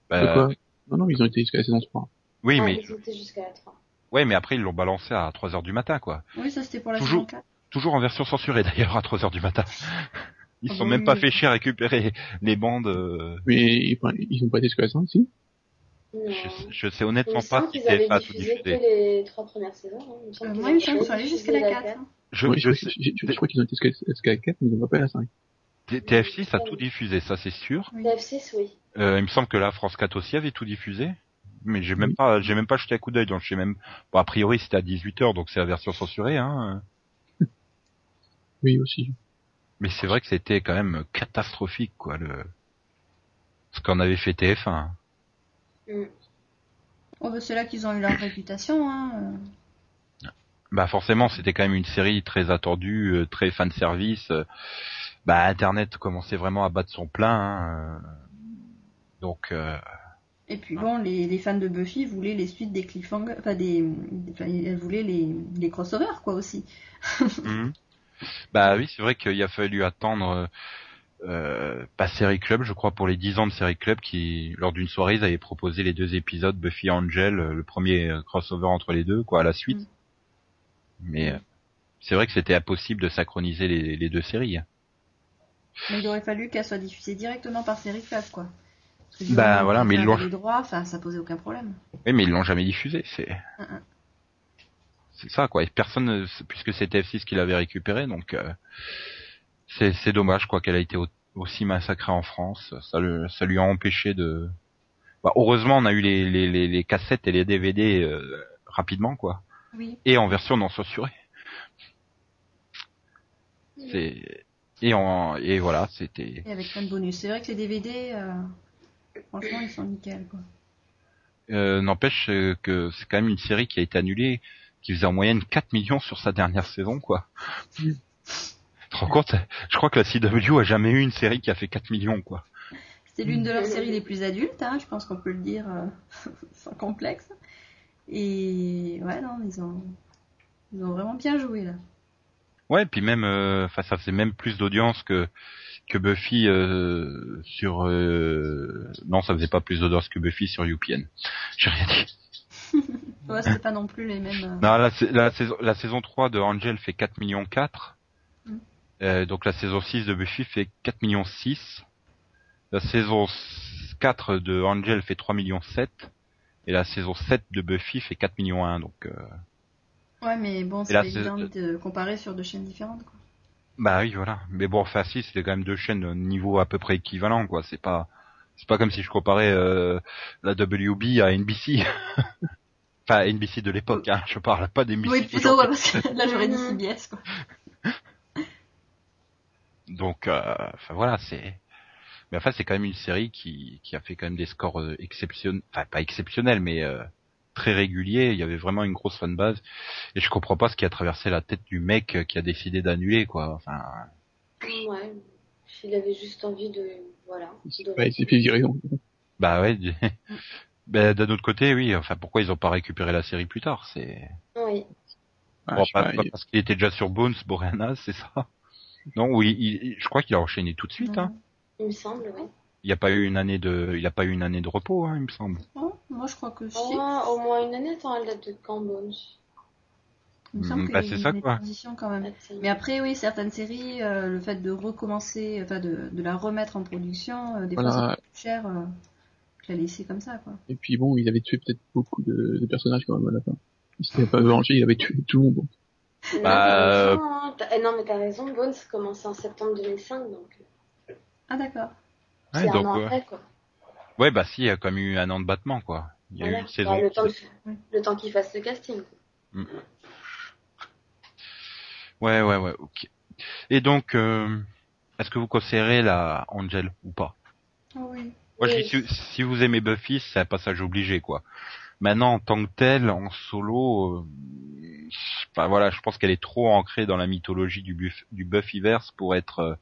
bah, quoi Non, non, ils ont été jusqu'à la saison 3. oui, Ah, mais ils étaient jusqu'à la 3. Ouais, mais après ils l'ont balancé à 3h du matin, quoi. Oui, ça c'était pour la toujours- saison 4. Toujours en version censurée d'ailleurs à 3h du matin. Ils Ah sont bah même oui, pas oui. fait chier à récupérer les bandes. euh, Mais ils ont pas été jusqu'à la si? Je, je sais honnêtement me pas si TF1 a tout diffusé les trois premières saisons. hein. Euh, moi, il me avaient semble qu'ils sont allés jusqu'à la 4. hein. Je, Oui, je je, je- crois qu'ils ont été jusqu'à la 4, mais ils ont pas fait la 5. T- TF6 a tout diffusé, ça c'est sûr. TF6, oui. Euh, il me semble que la France 4 aussi avait tout diffusé. Mais j'ai même pas, j'ai même pas jeté un coup d'œil, donc je sais même, bon, a priori c'était à 18h, donc c'est la version censurée, hein. Oui, aussi. Mais c'est vrai que c'était quand même catastrophique, quoi, le, ce qu'en avait fait TF1. Mm. Oh, bah, c'est là qu'ils ont eu leur réputation. Hein. euh. Bah forcément, c'était quand même une série très attendue, euh, très fan service. euh, bah Internet commençait vraiment à battre son plein. hein, euh, donc, euh, Et puis bon, les, les fans de Buffy voulaient les suites des cliffhangers, enfin des, enfin, elles voulaient les, les crossovers quoi aussi. Mhm. Bah oui, c'est vrai qu'il a fallu attendre euh, euh, pas Série Club, je crois, pour les 10 ans de Série Club, qui, lors d'une soirée, ils avaient proposé les deux épisodes Buffy et Angel, euh, le premier crossover entre les deux, quoi, à la suite. Mm. Mais euh, c'est vrai que c'était impossible de synchroniser les, les deux séries. Mais il aurait fallu qu'elles soient diffusées directement par Série Club quoi. Bah, voilà, mais ils l'ont- droits, enfin ça posait aucun problème. Oui, mais ils l'ont jamais diffusé, c'est... Mm, mm. C'est ça, quoi. Et personne, ne- puisque c'était F6 qui l'avait récupéré, donc euh, c'est dommage, quoi, qu'elle a été au- aussi massacrée en France. Ça, le- ça lui a empêché de. Bah, heureusement, on a eu les, les, les, les cassettes et les DVD euh, rapidement, quoi, Oui. et en version non censurée. C'est et en et voilà, c'était. Et avec plein de bonus. C'est vrai que les DVD, euh, franchement, ils sont nickel quoi. Euh, N'empêche euh, que c'est quand même une série qui a été annulée, qui faisait en moyenne 4 millions sur sa dernière saison, quoi. Tu te rends compte Je crois que la CW a jamais eu une série qui a fait 4 millions, quoi. C'est l'une de leurs séries les plus adultes, hein, je pense qu'on peut le dire euh, sans complexe. Et ouais, non, ils ont, ils ont vraiment bien joué là. Ouais, puis même, euh, enfin, ça faisait même plus d'audience que que Buffy euh, sur. euh, Non, ça faisait pas plus d'audience que Buffy sur UPN. J'ai rien dit. Ouais, c'était pas non plus les mêmes. euh, Non, la, sa- la saison la saison 3 de Angel fait 4 millions 4. Mm. Euh, donc la saison 6 de Buffy fait 4 millions 6. La saison 4 de Angel fait 3 millions 7. Et la saison 7 de Buffy fait 4 millions 1. Donc, euh, Ouais, mais bon, c'est évident de comparer sur deux chaînes différentes. Quoi. Bah oui, voilà. Mais bon, enfin si, c'était quand même deux chaînes de niveau à peu près équivalent, quoi. C'est pas, c'est pas comme si je comparais euh, la WB à NBC. enfin, NBC de l'époque, hein. Je parle pas d'NBC. Oui, plutôt, ouais, parce que là j'aurais dit CBS quoi. Donc, euh, enfin voilà, c'est Mais enfin, c'est quand même une série qui, qui a fait quand même des scores euh, exceptionnels, enfin pas exceptionnels, mais euh, très réguliers. Il y avait vraiment une grosse fanbase. Et je comprends pas ce qui a traversé la tête du mec euh, qui a décidé d'annuler, quoi. Enfin, Ouais. Il avait juste envie de. Voilà. de- Bah, il s'est fait virer. donc. bah ouais. ben, d'un autre côté, oui. Enfin, pourquoi ils ont pas récupéré la série plus tard C'est Oui. Ah, bon, je sais pas- pas, pas il- parce qu'il était déjà sur Bones, Boreanaz, c'est ça Non, oui. Il, je crois qu'il a enchaîné tout de suite. Hein. Il me semble, oui. Il n'y a pas eu une année de, il a pas eu une année de repos, hein, il me semble. Oh, moi, je crois que si. Au moins, au moins une année, attends, elle date de quand, Bones Il me semble Mm, qu'il bah, y a c'est ça, quoi. quand même. Mais après, oui, certaines séries, euh, le fait de recommencer, enfin de, de la remettre en production, euh, des fois Voilà. coûte plus cher euh, que la laisser comme ça, quoi. Et puis bon, il avait tué peut-être beaucoup de, de personnages quand même à la fin. Il s'était pas vengé, il avait tué tout le monde. Non, Bah, t'as euh, raison, hein. Eh non, mais t'as raison, Bones commençait en septembre 2005, donc Ah d'accord. Ouais, c'est un donc, an ouais. après, quoi. Ouais, bah si, il y a quand même eu un an de battement, quoi. Il y a eu une saison. Bah, le temps, le temps qu'il fasse le casting. quoi. Ouais, ouais, ouais, ok. Et donc, euh, est-ce que vous considérez la Angel ou pas? Oui. Moi, je Oui. dis, si, si vous aimez Buffy, c'est un passage obligé, quoi. Maintenant, en tant que tel, en solo, euh, bah voilà, je pense qu'elle est trop ancrée dans la mythologie du, Buff, du Buffyverse pour être euh,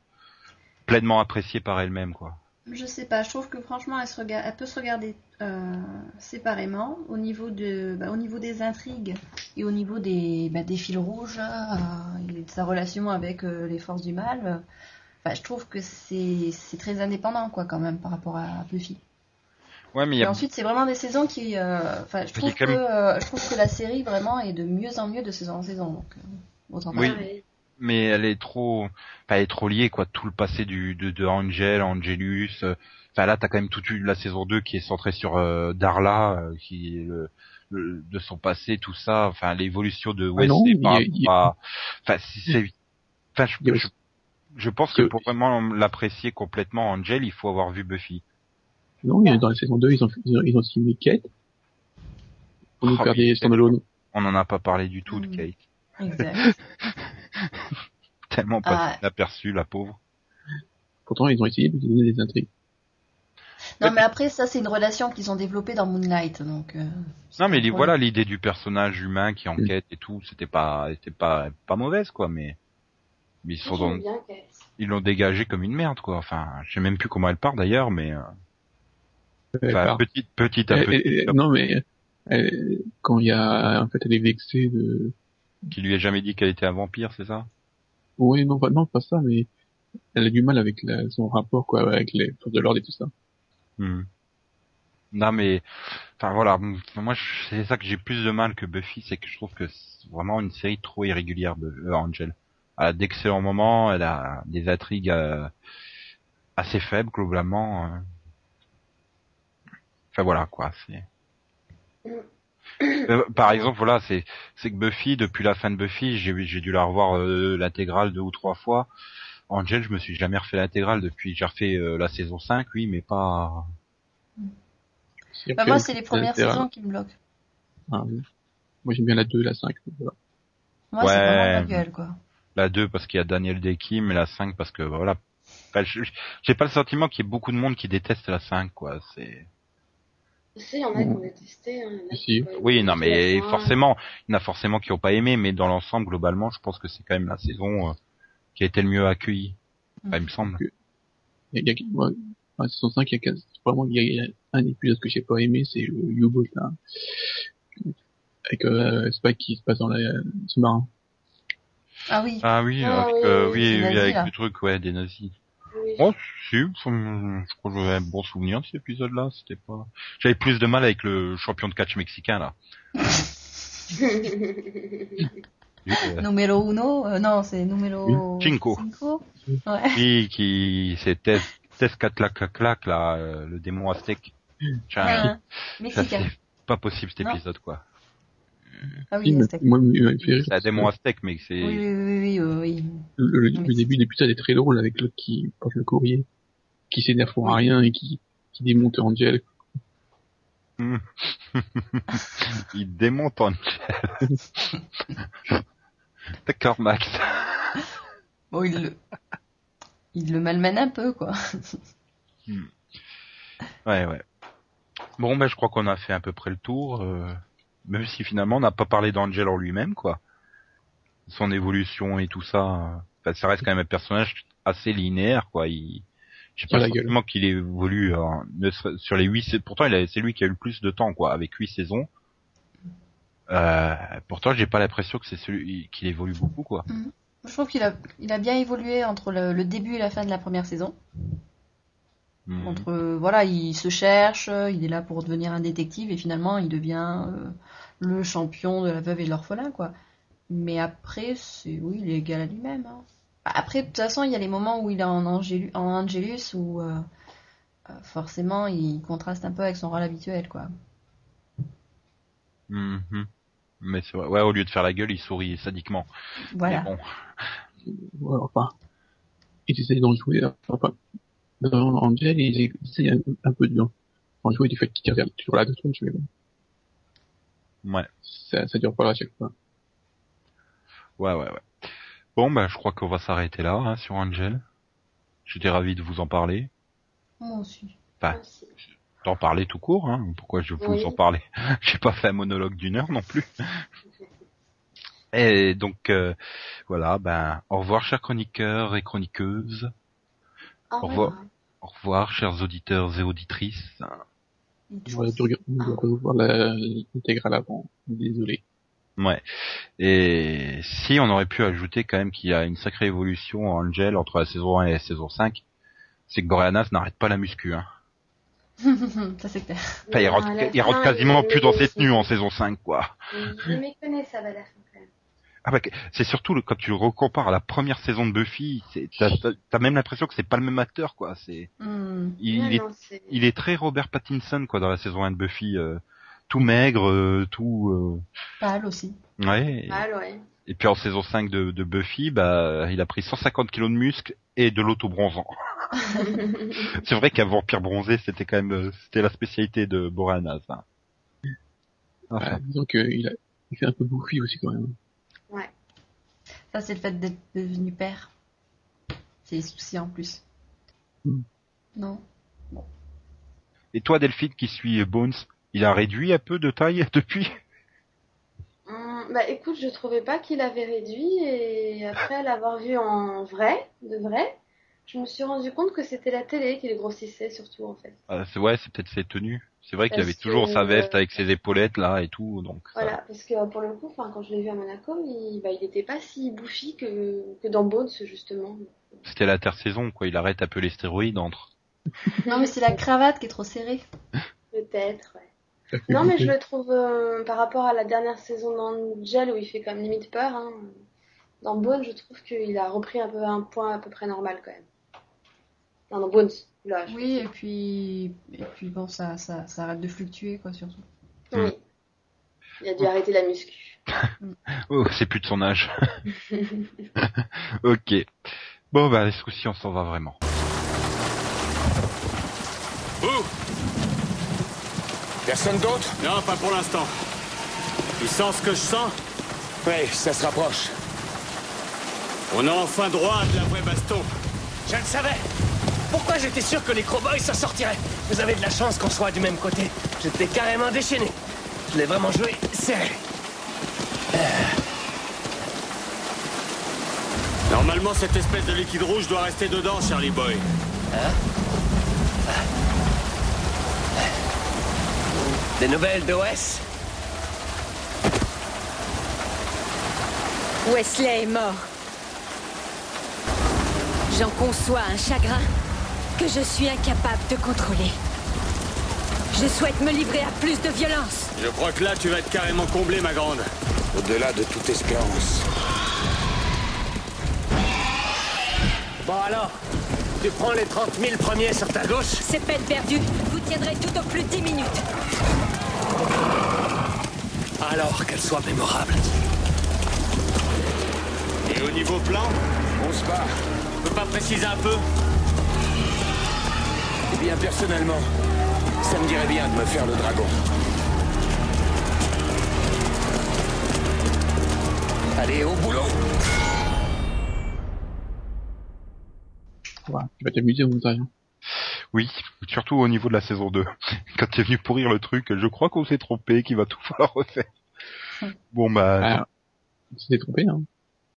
pleinement appréciée par elle-même, quoi. Je sais pas, je trouve que franchement, elle, se regarde, elle peut se regarder euh, séparément au niveau, de, bah, au niveau des intrigues et au niveau des, bah, des fils rouges euh, et de sa relation avec euh, les forces du mal. Enfin, je trouve que c'est très indépendant, quoi, quand même, par rapport à Buffy. Ouais, mais Et ensuite, c'est vraiment des saisons qui. Enfin, je trouve que même- je trouve que la série vraiment est de mieux en mieux de saison en saison. Donc, autant Oui. parler. Mais elle est trop, enfin, elle est trop liée, quoi. Tout le passé du de, de Angel, Angelus. euh, Enfin là, t'as quand même toute une- la saison 2 qui est centrée sur euh, Darla, euh, qui est le, le- de son passé, tout ça. Enfin, l'évolution de Ah non, Wesley il y par a- il à- Enfin, si c'est, enfin, je, je, je pense que pour vraiment l'apprécier complètement, Angel, il faut avoir vu Buffy. Non, a- dans la saison 2, ils ont, ils ont, ils ont signé Kate. Pour nous Ah faire des standalone. On n'en a pas parlé du tout de Mm. Kate. Exact. Tellement Ah. pas inaperçu, la pauvre. Pourtant, ils ont essayé de donner des intrigues. non, mais après, ça, c'est une relation qu'ils ont développée dans Moonlight. Donc, euh, c'est Non, mais voilà, l'idée du personnage humain qui enquête et tout, c'était pas, c'était pas, pas mauvaise, quoi, mais, mais ils sont dans- ils l'ont dégagé comme une merde, quoi. Enfin, je sais même plus comment elle part d'ailleurs, mais, euh, enfin, part. petit, petit à Elle- petit, elle- non, mais elle- quand il y a, en fait, elle est vexée de. Qui lui a jamais dit qu'elle était un vampire, c'est ça? Oui, non, pas, non, pas ça, mais elle a du mal avec la, son rapport, quoi, avec les forces de l'ordre et tout ça. Hmm. Non, mais, enfin voilà, moi, c'est ça que j'ai plus de mal que Buffy, c'est que je trouve que c'est vraiment une série trop irrégulière, de euh, Angel. Elle a d'excellents moments, elle a des intrigues euh, assez faibles globalement. euh. Enfin voilà quoi, c'est. Euh, par exemple, voilà, c'est c'est que Buffy, depuis la fin de Buffy, j'ai j'ai dû la revoir euh, l'intégrale deux ou trois fois. Angel, je me suis jamais refait l'intégrale depuis. J'ai refait euh, la saison 5, oui, mais pas. Bah, moi, c'est les premières saisons qui me bloquent. Ah, oui. Moi, j'aime bien la 2 la 5. Voilà. Moi, c'est Ouais. vraiment la gueule, quoi. La 2 parce qu'il y a Daniel Day Kim et la 5 parce que voilà. Enfin, je- je- j'ai pas le sentiment qu'il y ait beaucoup de monde qui déteste la 5 quoi. C'est. Sais, il y en a qui ont détesté. Hein, Si. Oui, non, mais forcément, il y en a forcément qui ont pas aimé, mais dans l'ensemble, globalement, je pense que c'est quand même la saison euh, qui a été le mieux accueillie. Enfin, il me semble. Il y a, il y a, moi, dans la saison 5, il y a quasi- vraiment, il y a, il y a un épisode que j'ai pas aimé, c'est le U-Boat, là. Avec, euh, Spike qui se passe dans la, sous-marin. Ah oui. Ah oui, Ah avec, oui, euh, oui, avec là. le truc, ouais, des nazis. Oui. Oh, si, je crois que j'avais un bon souvenir de cet épisode-là. C'était pas. J'avais plus de mal avec le champion de catch mexicain là. Euh, Numero uno, euh, non, c'est numero Cinco. cinco. Ouais. Lui qui c'est Tess Tezcatlipoca là, euh, le démon aztèque. Tiens, Ouais, Mexicain. c'est pas possible cet Non. épisode quoi. Ah oui, Aztèque. moi, il m'a fait rire. C'est un démon aztèque mais c'est Oui, oui, oui, oui. Le, début de l'épisode est très drôle avec l'autre qui porte le courrier, qui s'énerve pour rien et qui, qui démonte Angel. il démonte Angel. D'accord Max. Bon, il le, il le malmène un peu, quoi. Ouais, ouais. Bon, ben, je crois qu'on a fait à peu près le tour, euh, même si finalement on n'a pas parlé d'Angel en lui-même, quoi. Son évolution et tout ça, euh, enfin, ça reste quand même un personnage assez linéaire, quoi. Il, pas la le gueule. sentiment qu'il évolue serait- sur les huit, sais- pourtant c'est lui qui a eu le plus de temps, quoi, avec huit saisons. Euh, pourtant, j'ai pas l'impression que c'est celui qu'il évolue beaucoup, quoi. Je trouve qu'il a, il a bien évolué entre le, le début et la fin de la première saison. Mhm. Entre, euh, voilà, il se cherche, euh, il est là pour devenir un détective et finalement il devient euh, le champion de la veuve et de l'orphelin, quoi. Mais après, c'est, oui, il est égal à lui-même. hein. Après, de toute façon, il y a les moments où il est en, Angelu- en Angelus où euh, forcément il contraste un peu avec son rôle habituel, quoi. Mhm. Mais c'est vrai. Ouais, au lieu de faire la gueule, il sourit sadiquement. Voilà. Mais bon. Ouais, enfin, ils essayent d'en jouer, enfin, dans Angel, ils essayent un, un peu de en jouer du fait qu'il regarde toujours la tronche, mais bon, Ouais. ça, ça dure pas à chaque fois. Ouais, ouais, ouais. Bon, bah, je crois qu'on va s'arrêter là, hein, sur Angel. J'étais ravi de vous en parler. Moi aussi. Enfin, Merci. d'en parler tout court, hein. Pourquoi je vous Oui. en parler J'ai pas fait un monologue d'une heure non plus. Et donc, euh, voilà, ben, au revoir, chers chroniqueurs et chroniqueuses. Au revoir. revoir. Au revoir, chers auditeurs et auditrices. Doit revoir la- l'intégrale avant. Désolé. Ouais. Et si on aurait pu ajouter quand même qu'il y a une sacrée évolution en Angel entre la saison 1 et la saison 5, c'est que Boreanaz n'arrête pas la muscu, hein. ça c'est clair. Enfin, il rentre, il fin, quasiment il- plus dans ses tenues en saison 5, quoi. Il méconnaît ça va la fin quand même. Ah bah, c'est surtout le, quand tu le recompares à la première saison de Buffy, c'est- t'as, t'as- t'as même l'impression que c'est pas le même acteur, quoi. C'est, Hmm. il, Ouais, est, il très Robert Pattinson, quoi, dans la saison 1 de Buffy, euh, tout maigre, euh, tout, euh, Pâle aussi. ouais. Et, mal, ouais. et puis en saison 5 de, de Buffy, bah, il a pris 150 kilos de muscles et de l'auto-bronzant. c'est vrai qu'un vampire bronzé, c'était quand même, euh, c'était la spécialité de Boreanaz, hein. Enfin, Bah, disons qu'il a, il fait un peu bouffi aussi quand même. Ça c'est le fait d'être devenu père. C'est les soucis en plus. Hmm. Non. Et toi, Delphine, qui suit Bones, il a réduit un peu de taille depuis? Hum, bah écoute, je trouvais pas qu'il avait réduit et après l'avoir vu en vrai, de vrai, je me suis rendu compte que c'était la télé qui le grossissait surtout en fait. Ah, c'est ouais, c'est peut-être ses tenues. C'est vrai qu'il avait toujours que- sa veste avec ses épaulettes là et tout, donc. ça- Voilà, parce que pour le coup, quand je l'ai vu à Monaco, il, bah, il était pas si bouffi que, que dans Bones justement. C'était la terre saison, quoi. Il arrête un peu les stéroïdes entre. Non mais c'est la cravate qui est trop serrée. Peut-être, ouais. Non mais je le trouve euh, par rapport à la dernière saison d'Angel où il fait comme limite peur. Hein, dans Bones, je trouve qu'il a repris un peu un point à peu près normal quand même. Non, dans Bones, là. Oui et puis et puis bon ça ça, ça arrête de fluctuer quoi surtout. Oui. Il a dû arrêter la muscu. Oh, c'est plus de son âge. ok. Bon, bah, ce coup-ci, on s'en va vraiment? Où? Personne d'autre? Non, pas pour l'instant. Tu sens ce que je sens? Oui, ça se rapproche. On a enfin droit à de la vraie baston. Je le savais Pourquoi j'étais sûr que les Crowboys s'en sortiraient Vous avez de la chance qu'on soit du même côté. J'étais carrément déchaîné. Je l'ai vraiment joué serré. Normalement, cette espèce de liquide rouge doit rester dedans, Charlie Boy. Des nouvelles d'OS Wesley est mort. J'en conçois un chagrin que je suis incapable de contrôler. Je souhaite me livrer à plus de violence. Je crois que là, tu vas être carrément comblé, ma grande. Au-delà de toute espérance. Bon alors, tu prends les 30 000 premiers sur ta gauche? C'est peine perdue. Vous tiendrez tout au plus 10 minutes. Alors qu'elle soit mémorable. Et au niveau plan, On se bat. tu peux pas préciser un peu? Eh bien, personnellement, ça me dirait bien de me faire le dragon. Allez, au boulot Voilà, tu vas t'amuser, on ne sait rien. Oui, surtout au niveau de la saison 2. Quand tu es venu pourrir le truc, je crois qu'on s'est trompé, qu'il va tout falloir refaire. Bon bah, Ah, on s'est trompé, hein.